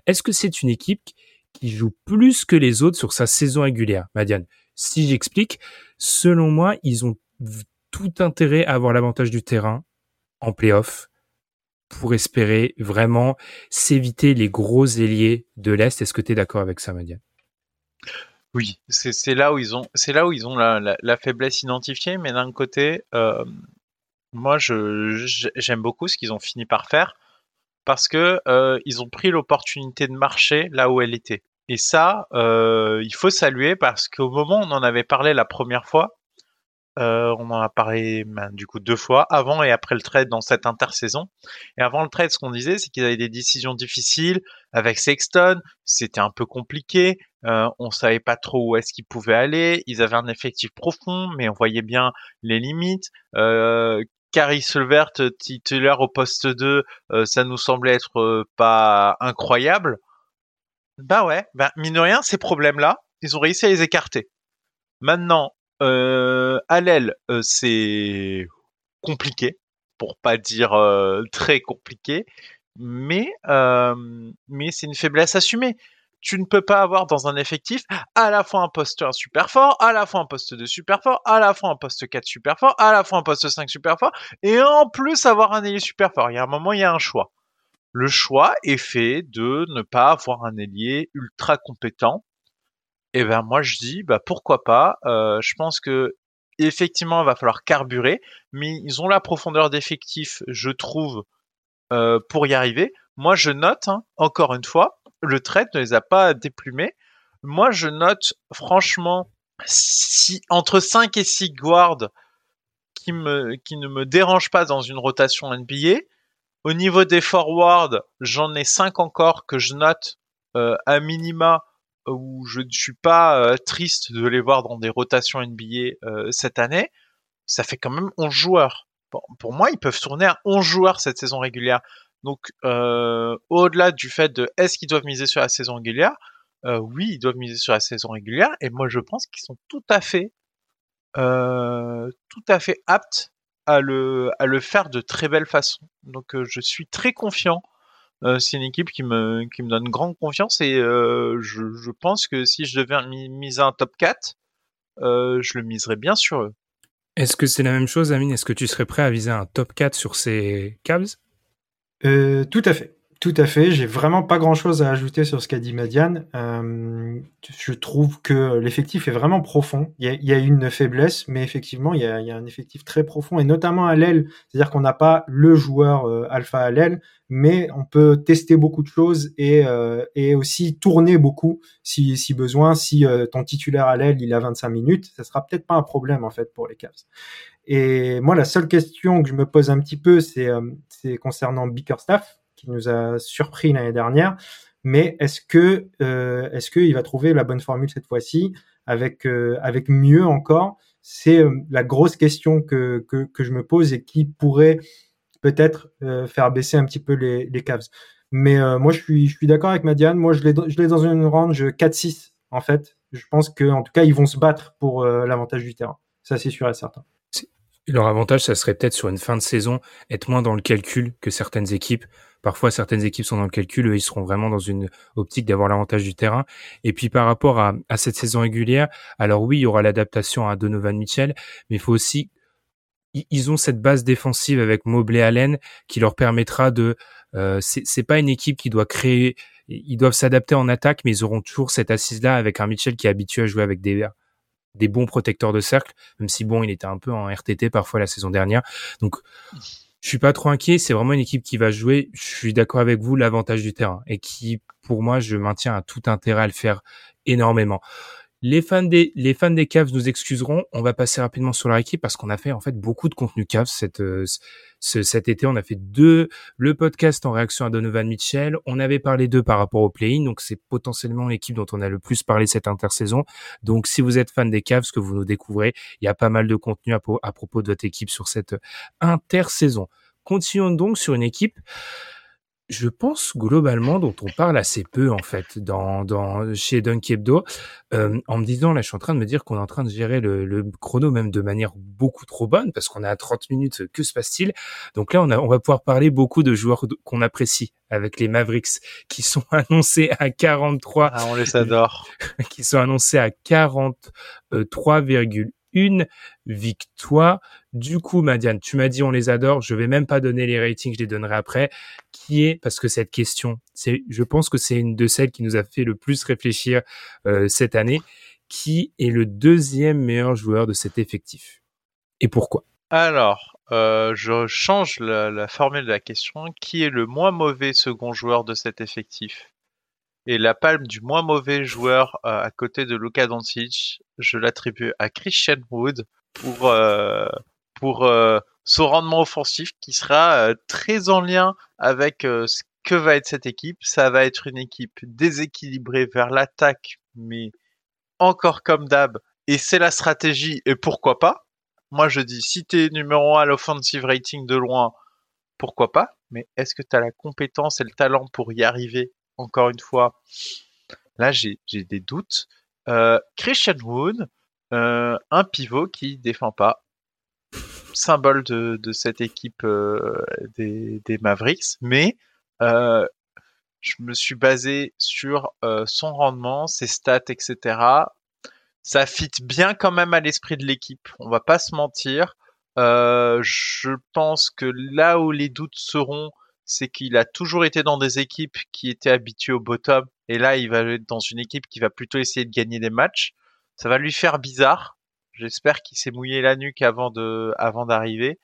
Est-ce que c'est une équipe qui joue plus que les autres sur sa saison régulière, Madiane. Si j'explique, selon moi, ils ont tout intérêt à avoir l'avantage du terrain en playoff pour espérer vraiment s'éviter les gros ailiers de l'Est. Est-ce que tu es d'accord avec ça, Madiane? Oui, c'est là où ils ont, la, faiblesse identifiée, mais d'un côté, euh, moi, j'aime beaucoup ce qu'ils ont fini par faire parce que euh, ils ont pris l'opportunité de marcher là où elle était. Et ça, euh, il faut saluer parce qu'au moment où on en avait parlé la première fois, euh, on en a parlé ben, du coup deux fois, avant et après le trade dans cette intersaison. Et avant le trade, ce qu'on disait, c'est qu'ils avaient des décisions difficiles avec Sexton. C'était un peu compliqué. Euh, on savait pas trop où est-ce qu'ils pouvaient aller. Ils avaient un effectif profond, mais on voyait bien les limites. Euh, Caris Levert titulaire au poste 2, euh, ça nous semblait être euh, pas incroyable. Bah ouais, bah mine de rien, ces problèmes-là, ils ont réussi à les écarter. Maintenant, euh, l'aile, c'est compliqué, pour pas dire très compliqué, mais mais c'est une faiblesse assumée tu ne peux pas avoir dans un effectif à la fois un poste 1 super fort, à la fois un poste 2 super fort, à la fois un poste 4 super fort, à la fois un poste 5 super fort, et en plus avoir un ailier super fort. Il y a un moment, il y a un choix. Le choix est fait de ne pas avoir un ailier ultra compétent. Et eh ben moi je dis bah pourquoi pas. Euh, je pense que effectivement il va falloir carburer, mais ils ont la profondeur d'effectif, je trouve, euh, pour y arriver. Moi je note hein, encore une fois le trade ne les a pas déplumés. Moi, je note franchement si entre 5 et 6 guards qui me qui ne me dérangent pas dans une rotation NBA. Au niveau des forwards, j'en ai 5 encore que je note euh, à minima où je ne suis pas euh, triste de les voir dans des rotations NBA euh, cette année. Ça fait quand même 11 joueurs. pour moi, ils peuvent tourner à 11 joueurs cette saison régulière. Donc, euh, au-delà du fait de est-ce qu'ils doivent miser sur la saison régulière, euh, oui, ils doivent miser sur la saison régulière. Et moi, je pense qu'ils sont tout à fait, euh, aptes à le, faire de très belle façon. Donc, je suis très confiant. c'est une équipe qui me, donne grande confiance et je, je, pense que si je devais miser un top 4, je le miserais bien sur eux. Est-ce que c'est la même chose, Amine? Est-ce que tu serais prêt à viser un top 4 sur ces Cavs? Euh, tout à fait. Tout à fait. J'ai vraiment pas grand chose à ajouter sur ce qu'a dit Madiane. Euh, je trouve que l'effectif est vraiment profond. Il y, a, y a, une faiblesse, mais effectivement, il y, a, y a, un effectif très profond et notamment à l'aile. C'est-à-dire qu'on n'a pas le joueur euh, alpha à l'aile, mais on peut tester beaucoup de choses et, euh, et aussi tourner beaucoup si, si besoin. Si euh, ton titulaire à l'aile, il a 25 minutes, ça sera peut-être pas un problème en fait pour les Cavs. Et moi, la seule question que je me pose un petit peu, c'est euh, concernant Bickerstaff, qui nous a surpris l'année dernière. Mais est-ce que euh, est-ce qu'il va trouver la bonne formule cette fois-ci avec euh, avec mieux encore? C'est la grosse question que, que, je me pose et qui pourrait peut-être faire baisser un petit peu les, les Cavs. Mais moi, je suis je suis d'accord avec Madiane. Moi, je l'ai dans une range 4-6 en fait. Je pense que en tout cas, ils vont se battre pour l'avantage du terrain. Ça, c'est sûr et certain. Leur avantage, ça serait peut-être sur une fin de saison être moins dans le calcul que certaines équipes. Parfois, certaines équipes sont dans le calcul, eux, ils seront vraiment dans une optique d'avoir l'avantage du terrain. Et puis, par rapport à, à, cette saison régulière, alors oui, il y aura l'adaptation à Donovan Mitchell, mais il faut aussi, ils ont cette base défensive avec Mobley Allen qui leur permettra de, euh, c'est pas une équipe qui doit créer, ils doivent s'adapter en attaque, mais ils auront toujours cette assise-là avec un Mitchell qui est habitué à jouer avec des des bons protecteurs de cercle, même si bon, il était un peu en RTT parfois la saison dernière. Donc, je suis pas trop inquiet. C'est vraiment une équipe qui va jouer. Je suis d'accord avec vous, l'avantage du terrain et qui, pour moi, je maintiens à tout intérêt à le faire énormément. Les fans des les fans des Cavs nous excuseront. On va passer rapidement sur leur équipe parce qu'on a fait en fait beaucoup de contenu Cavs cette euh, cet été. On a fait deux le podcast en réaction à Donovan Mitchell. On avait parlé d'eux par rapport au play-in, donc c'est potentiellement l'équipe dont on a le plus parlé cette intersaison. Donc si vous êtes fan des Cavs, que vous nous découvrez, il y a pas mal de contenu à, à propos de votre équipe sur cette intersaison. Continuons donc sur une équipe je pense globalement dont on parle assez peu en fait dans, dans chez Dunk Hebdo euh, en me disant là je suis en train de me dire qu'on est en train de gérer le, le chrono même de manière beaucoup trop bonne parce qu'on est à 30 minutes que se passe-t-il? Donc là on, a, on va pouvoir parler beaucoup de joueurs qu'on apprécie avec les Mavericks qui sont [laughs] annoncés à 43 ah, on les adore. [laughs] qui sont annoncés à 43,1 une victoire. Du coup, Madiane, tu m'as dit on les adore. Je vais même pas donner les ratings, je les donnerai après. Qui est parce que cette question, c'est, je pense que c'est une de celles qui nous a fait le plus réfléchir euh, cette année. Qui est le deuxième meilleur joueur de cet effectif? Et pourquoi? Alors, euh, je change la, la formule de la question. Qui est le moins mauvais second joueur de cet effectif? Et la palme du moins mauvais joueur euh, à côté de Luka Doncic, je l'attribue à Christian Wood pour euh, pour euh, son rendement offensif qui sera très en lien avec ce que va être cette équipe. Ça va être une équipe déséquilibrée vers l'attaque, mais encore comme d'hab. Et c'est la stratégie. Et pourquoi pas Moi, je dis, si t'es numéro 1 à l'offensive rating de loin, pourquoi pas Mais est-ce que tu as la compétence et le talent pour y arriver encore une fois, là j'ai des doutes. Euh, Christian Wood, euh, un pivot qui défend pas, symbole de, de cette équipe euh, des, des, Mavericks, mais je me suis basé sur son rendement, ses stats, etc. Ça fit bien quand même à l'esprit de l'équipe, on va pas se mentir. je pense que là où les doutes seront, c'est qu'il a toujours été dans des équipes qui étaient habituées au bottom, et là, il va être dans une équipe qui va plutôt essayer de gagner des matchs. Ça va lui faire bizarre. J'espère qu'il s'est mouillé la nuque avant d'arriver.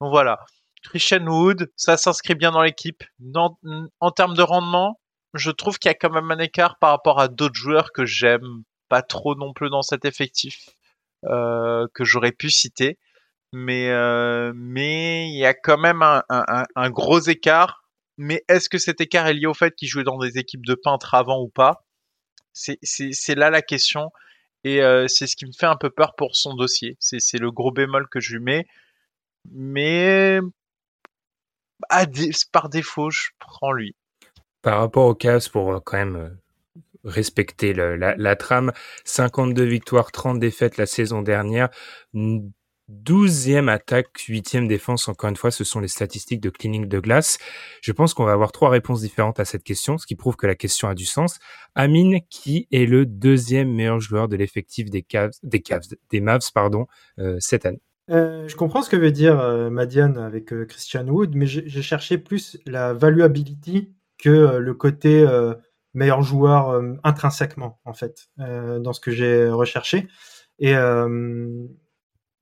Donc voilà. Christian Wood, ça s'inscrit bien dans l'équipe. En, en termes de rendement, je trouve qu'il y a quand même un écart par rapport à d'autres joueurs que j'aime pas trop non plus dans cet effectif euh, que j'aurais pu citer. Mais euh, mais il y a quand même un, gros écart. Mais est-ce que cet écart est lié au fait qu'il jouait dans des équipes de peintres avant ou pas? C'est là la question. Et euh, c'est ce qui me fait un peu peur pour son dossier. C'est le gros bémol que je lui mets. Mais par défaut, je prends lui. Par rapport au Cavs, pour euh, quand même respecter la, trame, 52 victoires, 30 défaites la saison dernière, 12e attaque, 8e défense, encore une fois, ce sont les statistiques de Cleaning de glace. Je pense qu'on va avoir trois réponses différentes à cette question, ce qui prouve que la question a du sens. Amine, qui est le deuxième meilleur joueur de l'effectif des Cavs, des Cavs, des Mavs, pardon, euh, cette année? Euh, je comprends ce que veut dire euh, Madiane avec euh, Christian Wood, mais j'ai cherché plus la valuability que le côté meilleur joueur intrinsèquement, en fait, dans ce que j'ai recherché. Et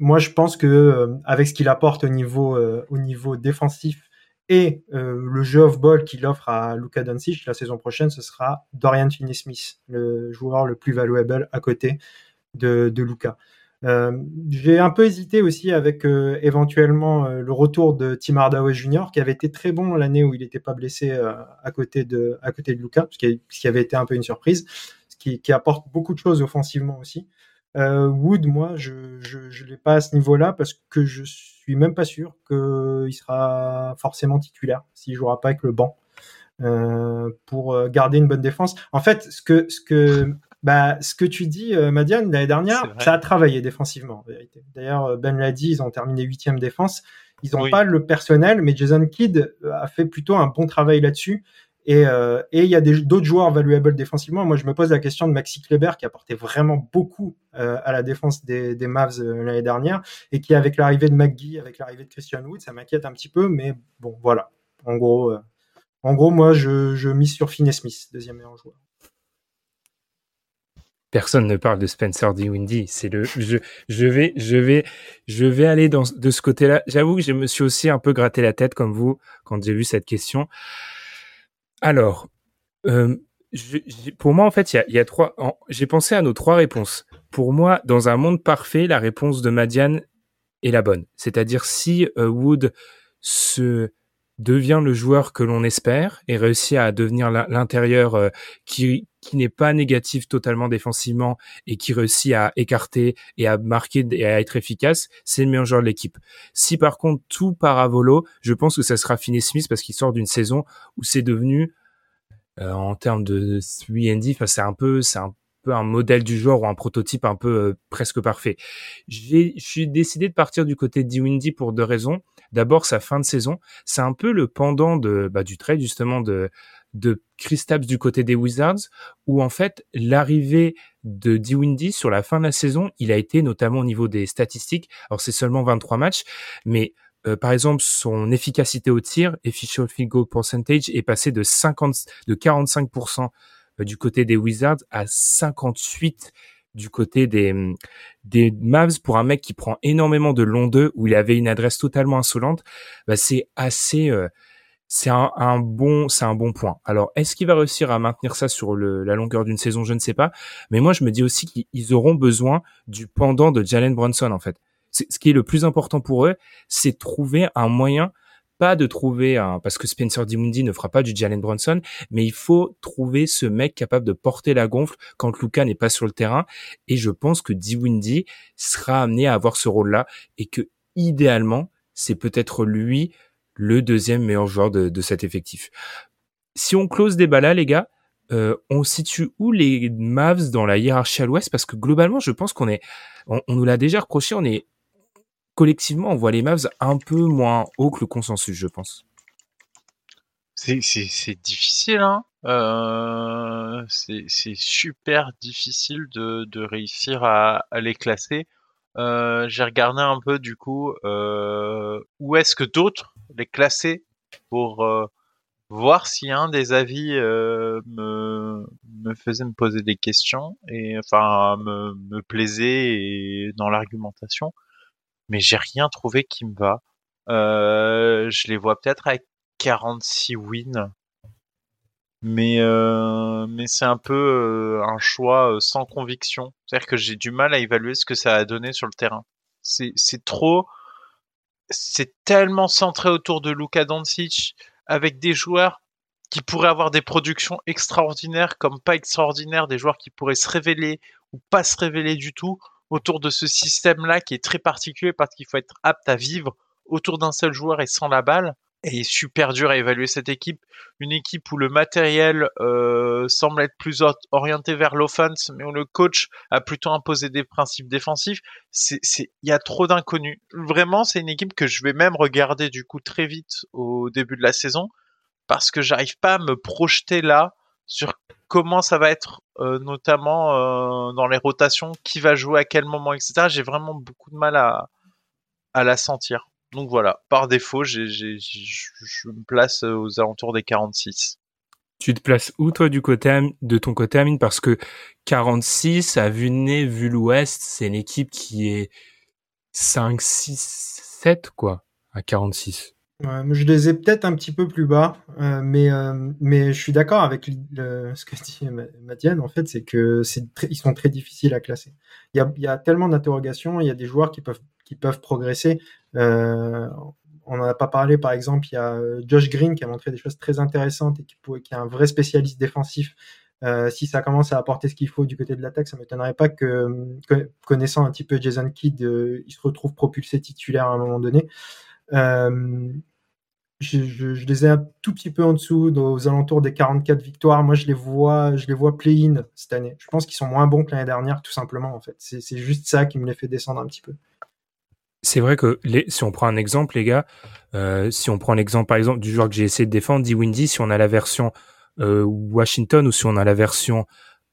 moi, je pense que avec ce qu'il apporte au niveau, au niveau défensif et le jeu off-ball qu'il offre à Luka Doncic la saison prochaine, ce sera Dorian Finney-Smith, le joueur le plus valuable à côté de, de Luka. Euh, j'ai un peu hésité aussi avec euh, éventuellement euh, le retour de Tim Hardaway Jr. qui avait été très bon l'année où il n'était pas blessé à côté de à côté de Luca, ce qui, avait été un peu une surprise, ce qui apporte beaucoup de choses offensivement aussi. Wood, moi, je je, je l'ai pas à ce niveau-là parce que je suis même pas sûr qu'il sera forcément titulaire s'il jouera pas avec le banc. Euh, pour garder une bonne défense. En fait, ce que ce que bah, ce que tu dis, euh, Madiane, l'année dernière, ça a travaillé défensivement. D'ailleurs, euh, Ben l'a dit, ils ont terminé huitième défense. Ils n'ont pas le personnel, mais Jason Kidd euh, a fait plutôt un bon travail là-dessus. Et euh, il y a d'autres joueurs valuables défensivement. Moi, je me pose la question de Maxi Kleber, qui apportait vraiment beaucoup euh, à la défense des, Mavs l'année dernière, et qui, avec l'arrivée de McGee, avec l'arrivée de Christian Wood, ça m'inquiète un petit peu. Mais bon, voilà. En gros, en gros moi, je, mise sur Finney Smith, deuxième meilleur joueur personne ne parle de Spencer Dinwiddie. C'est le, je, vais, je vais, je vais aller de ce côté-là. J'avoue que je me suis aussi un peu gratté la tête comme vous quand j'ai vu cette question. Alors, euh, pour moi, en fait, il y a, y a, trois. J'ai pensé à nos trois réponses. Pour moi, dans un monde parfait, la réponse de Madiane est la bonne. C'est-à-dire si euh, Wood se devient le joueur que l'on espère et réussit à devenir l'intérieur euh, qui, qui n'est pas négatif totalement défensivement et qui réussit à écarter et à marquer et à être efficace, c'est le meilleur joueur de l'équipe. Si par contre tout part à volo, je pense que ça sera Finney Smith parce qu'il sort d'une saison où c'est devenu euh, en termes de 3 enfin c'est un peu c'est un peu un modèle du joueur ou un prototype un peu euh, presque parfait. J'ai je suis décidé de partir du côté de Windy pour deux raisons. D'abord sa fin de saison, c'est un peu le pendant de bah, du trade justement de de Kristaps du côté des Wizards, où en fait l'arrivée de Windy sur la fin de la saison, il a été notamment au niveau des statistiques. Alors c'est seulement 23 matchs, mais euh, par exemple son efficacité au tir, efficient field goal percentage, est passé de 50, de 45% euh, du côté des Wizards à 58 du côté des, des Mavs pour un mec qui prend énormément de long 2 où il avait une adresse totalement insolente, bah c'est assez euh, c'est un, bon, c'est un bon point. Alors, est-ce qu'il va réussir à maintenir ça sur la longueur d'une saison? Je ne sais pas. Mais moi, je me dis aussi qu'ils auront besoin du pendant de Jalen Brunson, en fait. Ce qui est le plus important pour eux, c'est trouver un moyen, pas de trouver un, parce que Spencer Dimundi ne fera pas du Jalen Brunson, mais il faut trouver ce mec capable de porter la gonfle quand Luca n'est pas sur le terrain. Et je pense que Dimundi sera amené à avoir ce rôle-là et que, idéalement, c'est peut-être lui le deuxième meilleur joueur de, cet effectif. Si on close des là, les gars, euh, on situe où les Mavs dans la hiérarchie à l'Ouest? Parce que globalement, je pense qu'on est, on, nous l'a déjà reproché, on est collectivement, on voit les Mavs un peu moins haut que le consensus, je pense. C'est difficile, hein euh, c'est super difficile de, réussir à, les classer. Euh, j'ai regardé un peu du coup où est-ce que d'autres les classer pour euh, voir si un des avis euh, me, faisait me poser des questions et enfin me plaisait dans l'argumentation. Mais j'ai rien trouvé qui me va. Euh, je les vois peut-être avec 46 wins. mais euh, mais c'est un peu euh, un choix euh, sans conviction. C'est-à-dire que j'ai du mal à évaluer ce que ça a donné sur le terrain. C'est c'est trop c'est tellement centré autour de Luka Doncic avec des joueurs qui pourraient avoir des productions extraordinaires comme pas extraordinaires, des joueurs qui pourraient se révéler ou pas se révéler du tout autour de ce système-là qui est très particulier parce qu'il faut être apte à vivre autour d'un seul joueur et sans la balle est super dur à évaluer cette équipe. Une équipe où le matériel euh, semble être plus orienté vers l'offense, mais où le coach a plutôt imposé des principes défensifs. C'est, il y a trop d'inconnus. Vraiment, c'est une équipe que je vais même regarder du coup très vite au début de la saison parce que j'arrive pas à me projeter là sur comment ça va être, euh, notamment euh, dans les rotations, qui va jouer à quel moment, etc. J'ai vraiment beaucoup de mal à, à la sentir. Donc voilà, par défaut, je me place euh, aux alentours des 46. Tu te places où toi du côté de ton côté Amine? Parce que 46 à vue nez vu l'Ouest, c'est une équipe qui est 5 6 7 quoi à 46. Je les ai peut-être un petit peu plus bas, euh, mais euh, mais je suis d'accord avec ce que dit Madiane. En fait, c'est que ils sont très difficiles à classer. Il y a, il y a tellement d'interrogations. Il y a des joueurs qui peuvent qui peuvent progresser. Euh, on n'en a pas parlé, par exemple, il y a Josh Green qui a montré des choses très intéressantes et qui, est un vrai spécialiste défensif. Si ça commence à apporter ce qu'il faut du côté de l'attaque, ça m'étonnerait pas que, connaissant un petit peu Jason Kidd, il se retrouve propulsé titulaire à un moment donné. Je, les ai un tout petit peu en dessous, aux alentours des 44 victoires. Moi, je les vois, je les vois play-in cette année. Je pense qu'ils sont moins bons que l'année dernière, tout simplement. En fait, c'est juste ça qui me les fait descendre un petit peu. C'est vrai que si on prend un exemple, les gars, euh, si on prend l'exemple par exemple du joueur que j'ai essayé de défendre, dit Windy, si on a la version euh, Washington ou si on a la version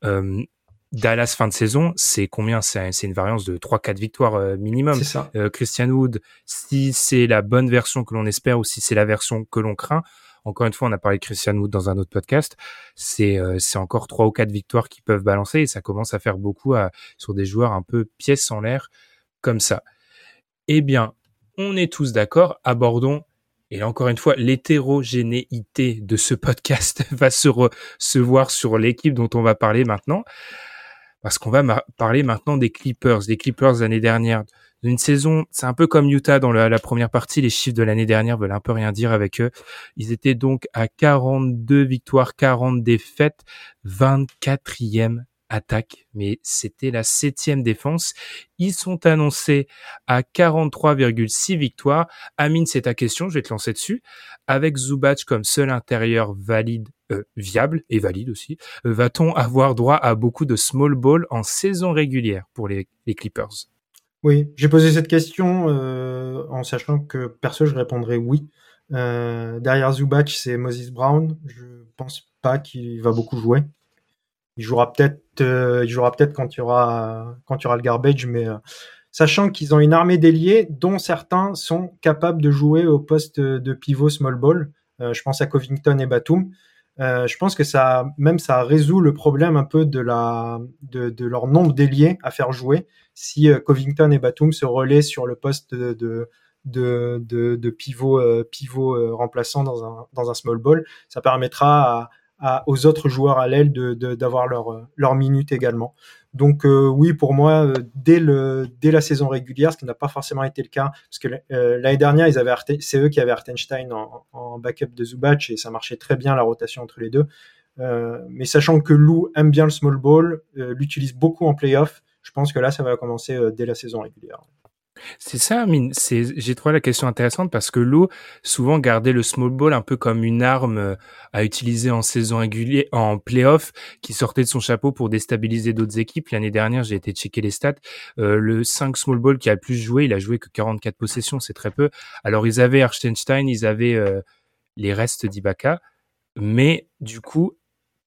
euh, Dallas fin de saison, c'est combien? C'est une variance de 3-4 victoires euh, minimum. Ça. Euh, Christian Wood, si c'est la bonne version que l'on espère ou si c'est la version que l'on craint, encore une fois, on a parlé de Christian Wood dans un autre podcast. C'est euh, encore trois ou quatre victoires qui peuvent balancer et ça commence à faire beaucoup à, sur des joueurs un peu pièces en l'air comme ça. Eh bien, on est tous d'accord, abordons, et encore une fois, l'hétérogénéité de ce podcast [laughs] va se, se voir sur l'équipe dont on va parler maintenant, parce qu'on va parler maintenant des Clippers, des Clippers l'année dernière. Une saison, c'est un peu comme Utah dans la, la, première partie, les chiffres de l'année dernière veulent un peu rien dire avec eux. Ils étaient donc à 42 victoires, 40 défaites, 24e attaque, mais c'était la septième défense. Ils sont annoncés à 43,6 victoires. Amine, c'est ta question, je vais te lancer dessus. Avec Zubac comme seul intérieur valide, euh, viable et valide aussi, euh, va-t-on avoir droit à beaucoup de small ball en saison régulière pour les, Clippers? Oui, j'ai posé cette question euh, en sachant que perso, je répondrais oui. derrière Zubac, c'est Moses Brown. Je pense pas qu'il va beaucoup jouer. Il jouera peut-être, euh, il jouera peut-être quand il y aura quand il y aura le garbage, mais euh, sachant qu'ils ont une armée d'ailiers dont certains sont capables de jouer au poste de pivot small ball. Euh, je pense à Covington et Batum. je pense que ça, même ça résout le problème un peu de la, de, leur nombre d'ailiers à faire jouer. Si Covington et Batum se relaient sur le poste de, de, de, de pivot, pivot remplaçant dans un, dans un small ball, ça permettra à, aux autres joueurs à l'aile d'avoir de, leur, leur minute également. Donc euh, oui, pour moi, euh, dès, le, dès la saison régulière, ce qui n'a pas forcément été le cas, parce que euh, l'année dernière, c'est eux qui avaient Artenstein en, en, backup de Zubac et ça marchait très bien la rotation entre les deux. mais sachant que Lou aime bien le small ball, l'utilise beaucoup en playoff, je pense que là, ça va commencer dès la saison régulière. C'est ça, Mine. J'ai trouvé la question intéressante parce que l'eau souvent gardait le small ball un peu comme une arme euh, à utiliser en saison régulière, en playoff, qui sortait de son chapeau pour déstabiliser d'autres équipes. L'année dernière, j'ai été checker les stats. Euh, le 5 small ball qui a plus joué, il a joué que 44 possessions, c'est très peu. Alors, ils avaient Arstenstein, ils avaient euh, les restes d'Ibaka. Mais du coup,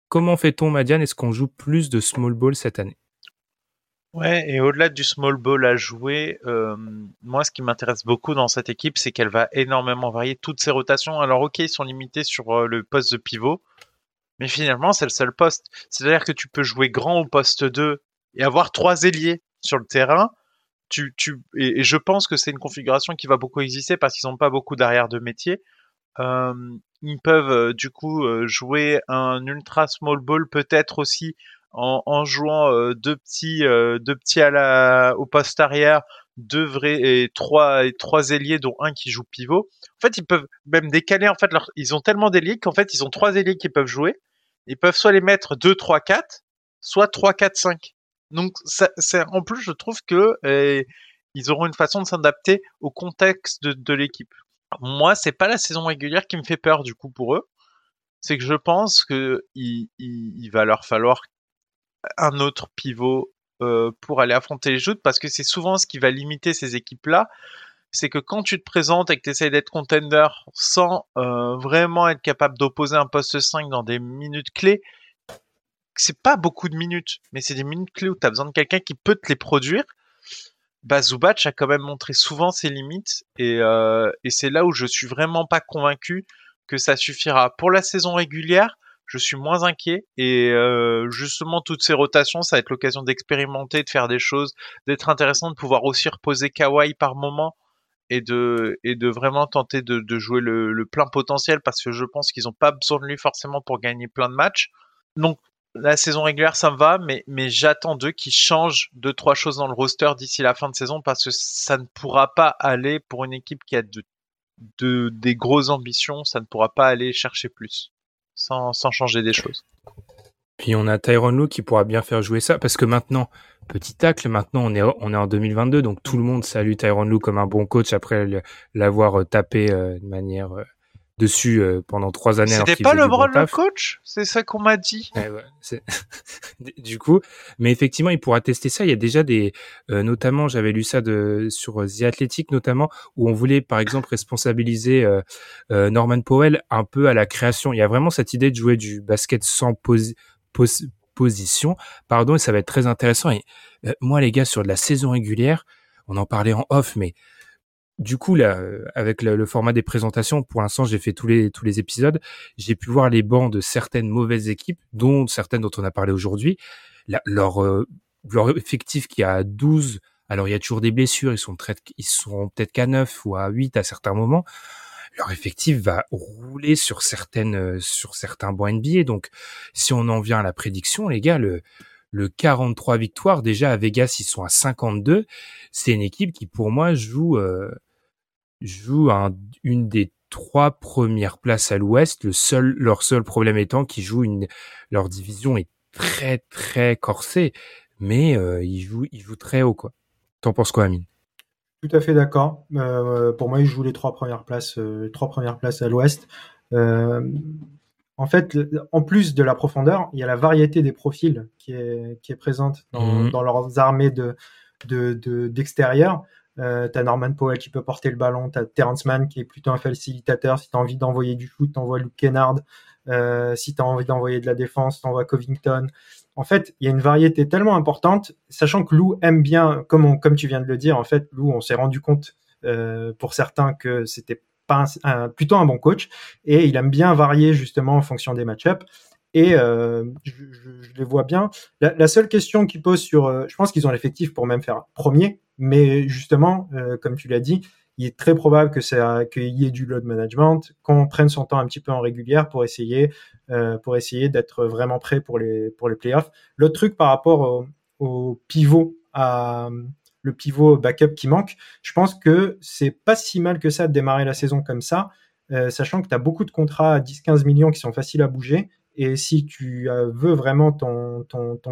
comment fait-on, Madiane? Est-ce qu'on joue plus de small ball cette année? Ouais, et au-delà du small ball à jouer, euh, moi, ce qui m'intéresse beaucoup dans cette équipe, c'est qu'elle va énormément varier toutes ses rotations. Alors, ok, ils sont limités sur euh, le poste de pivot, mais finalement, c'est le seul poste. C'est-à-dire que tu peux jouer grand au poste 2 et avoir trois ailiers sur le terrain. Tu, tu, et, je pense que c'est une configuration qui va beaucoup exister parce qu'ils n'ont pas beaucoup d'arrière de métier. Euh, ils peuvent euh, du coup euh, jouer un ultra small ball peut-être aussi en, en jouant euh, deux petits deux petits à la au poste arrière, deux vrais et trois et trois ailiers dont un qui joue pivot. En fait, ils peuvent même décaler en fait leur ils ont tellement d'ailiers qu'en fait, ils ont trois ailiers qui peuvent jouer. Ils peuvent soit les mettre 2 3 4, soit 3 4 5. Donc ça, c'est en plus je trouve que ils auront une façon de s'adapter au contexte de, de l'équipe. Moi, c'est pas la saison régulière qui me fait peur du coup pour eux. C'est que je pense que il, il va leur falloir un autre pivot euh, pour aller affronter les joutes parce que c'est souvent ce qui va limiter ces équipes-là. C'est que quand tu te présentes et que tu essayes d'être contender sans euh, vraiment être capable d'opposer un poste 5 dans des minutes clés, c'est pas beaucoup de minutes, mais c'est des minutes clés où tu as besoin de quelqu'un qui peut te les produire bah, Zubac a quand même montré souvent ses limites et, euh, et c'est là où je suis vraiment pas convaincu que ça suffira. Pour la saison régulière, je suis moins inquiet et euh, justement toutes ces rotations, ça va être l'occasion d'expérimenter, de faire des choses, d'être intéressant, de pouvoir aussi reposer Kawhi par moment et de vraiment tenter de, jouer le, le, plein potentiel parce que je pense qu'ils ont pas besoin de lui forcément pour gagner plein de matchs. Donc la saison régulière, ça me va, mais, j'attends d'eux qu'ils changent deux, trois choses dans le roster d'ici la fin de saison parce que ça ne pourra pas aller pour une équipe qui a de, de, des grosses ambitions, ça ne pourra pas aller chercher plus sans, changer des choses. Puis on a Tyron Lou qui pourra bien faire jouer ça parce que maintenant, petit tacle, maintenant on est, on est en 2022, donc tout le monde salue Tyron Lou comme un bon coach après l'avoir tapé euh, de manière euh, dessus euh, pendant trois années. C'était pas le bon le coach C'est ça qu'on m'a dit. Eh ouais, [laughs] du coup, mais effectivement, il pourra tester ça. Il y a déjà des, euh, notamment, j'avais lu ça de sur The Athletic notamment, où on voulait par exemple responsabiliser euh, euh, Norman Powell un peu à la création. Il y a vraiment cette idée de jouer du basket sans posi pos position, pardon, et ça va être très intéressant. Et moi, les gars, sur de la saison régulière, on en parlait en off, mais du coup, là, avec le, le, format des présentations, pour l'instant, j'ai fait tous les, tous les épisodes. J'ai pu voir les bancs de certaines mauvaises équipes, dont certaines dont on a parlé aujourd'hui. Leur, euh, leur effectif qui a 12, alors il y a toujours des blessures, ils sont très, ils seront peut-être qu'à 9 ou à 8 à certains moments. Leur effectif va rouler sur certaines, sur certains bancs NBA. Donc, si on en vient à la prédiction, les gars, le, le 43 victoires. Déjà à Vegas, ils sont à 52. C'est une équipe qui, pour moi, joue euh, joue un, une des trois premières places à l'Ouest. Le seul leur seul problème étant qu'ils jouent une leur division est très très corsée, mais euh, ils jouent ils jouent très haut quoi. T'en penses quoi, Amine? Tout à fait d'accord. Euh, pour moi, ils jouent les trois premières places, euh, trois premières places à l'Ouest. Euh, en fait, en plus de la profondeur, il y a la variété des profils qui est, qui est présente dans, mmh. dans leurs armées de, d'extérieur. De, de, euh, t'as Norman Powell qui peut porter le ballon, t'as Terrence Mann qui est plutôt un facilitateur. Si t'as envie d'envoyer du foot, t'envoies Luke Kennard. Euh, si t'as envie d'envoyer de la défense, t'envoies Covington. En fait, il y a une variété tellement importante, sachant que Lou aime bien, comme, on, comme tu viens de le dire, en fait, Lou, on s'est rendu compte euh, pour certains que c'était un, plutôt un bon coach et il aime bien varier justement en fonction des match-ups. Et euh, je, les vois bien. La, seule question qu'ils posent sur, euh, je pense qu'ils ont l'effectif pour même faire premier, mais justement, euh, comme tu l'as dit, il est très probable que ça, qu'il y ait du load management, qu'on prenne son temps un petit peu en régulière pour essayer, essayer d'être vraiment prêt pour les pour les playoffs. L'autre truc par rapport au, au pivot à le pivot backup qui manque. Je pense que c'est pas si mal que ça de démarrer la saison comme ça, euh, sachant que tu as beaucoup de contrats à 10-15 millions qui sont faciles à bouger. Et si tu euh, veux vraiment ton,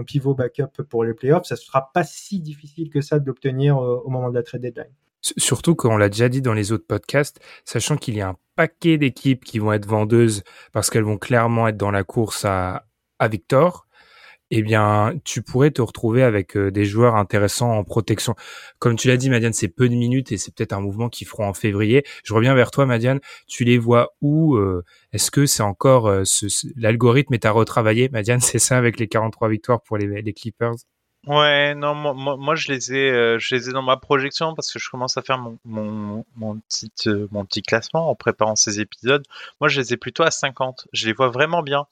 pivot backup pour les playoffs, ça ne sera pas si difficile que ça de l'obtenir euh, au moment de la trade deadline. Surtout qu'on l'a déjà dit dans les autres podcasts, sachant qu'il y a un paquet d'équipes qui vont être vendeuses parce qu'elles vont clairement être dans la course à Victor eh bien, tu pourrais te retrouver avec euh, des joueurs intéressants en protection. Comme tu l'as dit, Madiane, c'est peu de minutes et c'est peut-être un mouvement qu'ils feront en février. Je reviens vers toi, Madiane. Tu les vois où euh, Est-ce que c'est encore euh, l'algorithme est à retravailler, Madiane? [laughs] C'est ça avec les 43 victoires pour les, Clippers? Ouais, non, moi, je les ai, dans ma projection parce que je commence à faire mon, mon petit classement en préparant ces épisodes. Moi, je les ai plutôt à 50. Je les vois vraiment bien.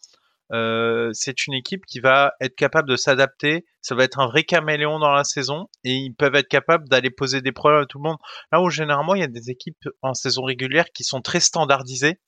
Euh, c'est une équipe qui va être capable de s'adapter. Ça va être un vrai caméléon dans la saison et ils peuvent être capables d'aller poser des problèmes à tout le monde. Là où généralement il y a des équipes en saison régulière qui sont très standardisées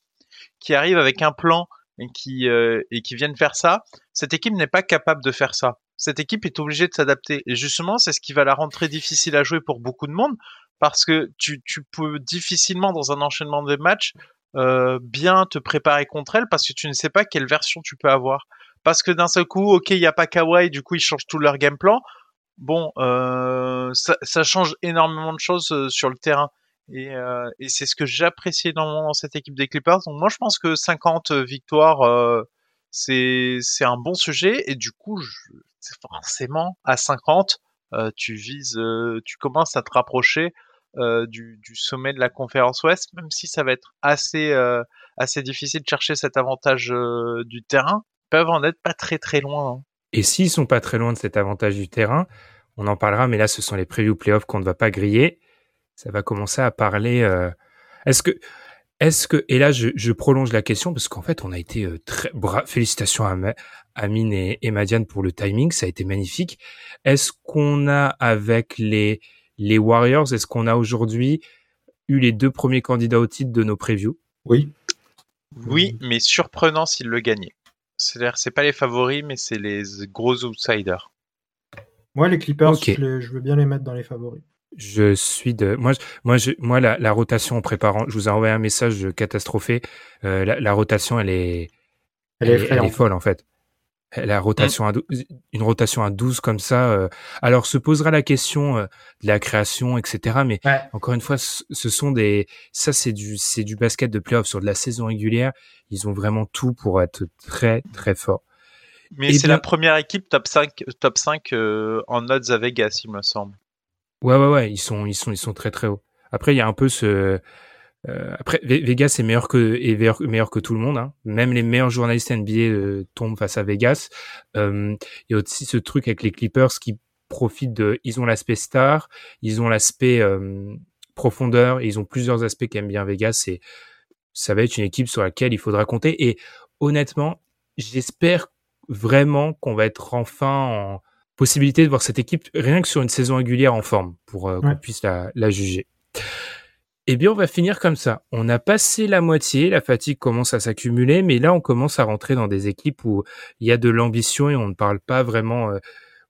qui arrivent avec un plan et qui euh, et qui viennent faire ça, cette équipe n'est pas capable de faire ça. Cette équipe est obligée de s'adapter et justement c'est ce qui va la rendre très difficile à jouer pour beaucoup de monde parce que tu, tu peux difficilement dans un enchaînement de matchs euh, bien te préparer contre elle parce que tu ne sais pas quelle version tu peux avoir. Parce que d'un seul coup, ok, il n'y a pas Kawhi, du coup ils changent tout leur game plan. Bon, euh, ça, ça, change énormément de choses euh, sur le terrain. Et, euh, et c'est ce que j'apprécie énormément dans cette équipe des Clippers. Donc moi je pense que 50 victoires, euh, c'est un bon sujet. Et du coup, je, forcément à 50, euh, tu vises, tu commences à te rapprocher euh, du, sommet de la conférence Ouest, même si ça va être assez euh, assez difficile de chercher cet avantage euh, du terrain, peuvent en être pas très très loin. Hein. Et s'ils sont pas très loin de cet avantage du terrain, on en parlera, mais là ce sont les preview playoffs qu'on ne va pas griller. Ça va commencer à parler. Est-ce que est-ce que et là je, prolonge la question parce qu'en fait on a été très bra... félicitations à Amine et, et Madiane pour le timing, ça a été magnifique. Est-ce qu'on a avec les les Warriors, est-ce qu'on a aujourd'hui eu les deux premiers candidats au titre de nos previews? Oui. Oui, mais surprenant s'ils le gagnaient. C'est-à-dire, c'est pas les favoris, mais c'est les gros outsiders. Moi, les Clippers, okay. je, les, je, veux bien les mettre dans les favoris. Je suis de moi, moi, je, moi, la, la, rotation en préparant, je vous ai envoyé un message catastrophé. Euh, la, la, rotation, elle est, elle, elle, est, elle est, folle en fait la rotation à 12, une rotation à 12 comme ça. Euh, alors se posera la question euh, de la création, etc. Mais ouais. encore une fois, ce sont des, ça c'est du, c'est du basket de playoff sur de la saison régulière. Ils ont vraiment tout pour être très très forts. Mais c'est la première équipe top 5, top 5 euh, en odds à Vegas, il me semble. Ouais ouais ouais, ils sont ils sont ils sont très très hauts. Après il y a un peu ce euh, après, Vegas est meilleur que est meilleur, meilleur, que tout le monde. Hein. Même les meilleurs journalistes NBA euh, tombent face à Vegas. Euh, il y a aussi ce truc avec les Clippers qui profitent de. Ils ont l'aspect star, ils ont l'aspect euh, profondeur, et ils ont plusieurs aspects qu'aime bien Vegas. Et ça va être une équipe sur laquelle il faudra compter. Et honnêtement, j'espère vraiment qu'on va être enfin en possibilité de voir cette équipe rien que sur une saison régulière en forme pour euh, qu'on puisse la, la juger. Eh bien, on va finir comme ça. On a passé la moitié, la fatigue commence à s'accumuler, mais là, on commence à rentrer dans des équipes où il y a de l'ambition et on ne parle pas vraiment. Euh,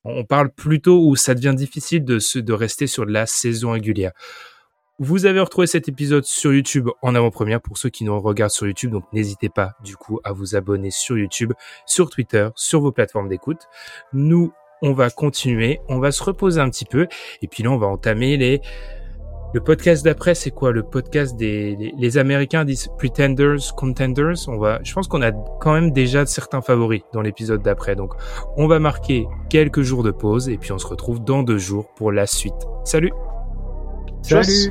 on parle plutôt où ça devient difficile de, de rester sur de la saison régulière. Vous avez retrouvé cet épisode sur YouTube en avant-première pour ceux qui nous regardent sur YouTube, donc n'hésitez pas du coup à vous abonner sur YouTube, sur Twitter, sur vos plateformes d'écoute. Nous, on va continuer, on va se reposer un petit peu, et puis là, on va entamer les le podcast d'après, c'est quoi? Le podcast des les, les, Américains disent pretenders, contenders. On va, je pense qu'on a quand même déjà certains favoris dans l'épisode d'après. Donc, on va marquer quelques jours de pause et puis on se retrouve dans deux jours pour la suite. Salut. Salut.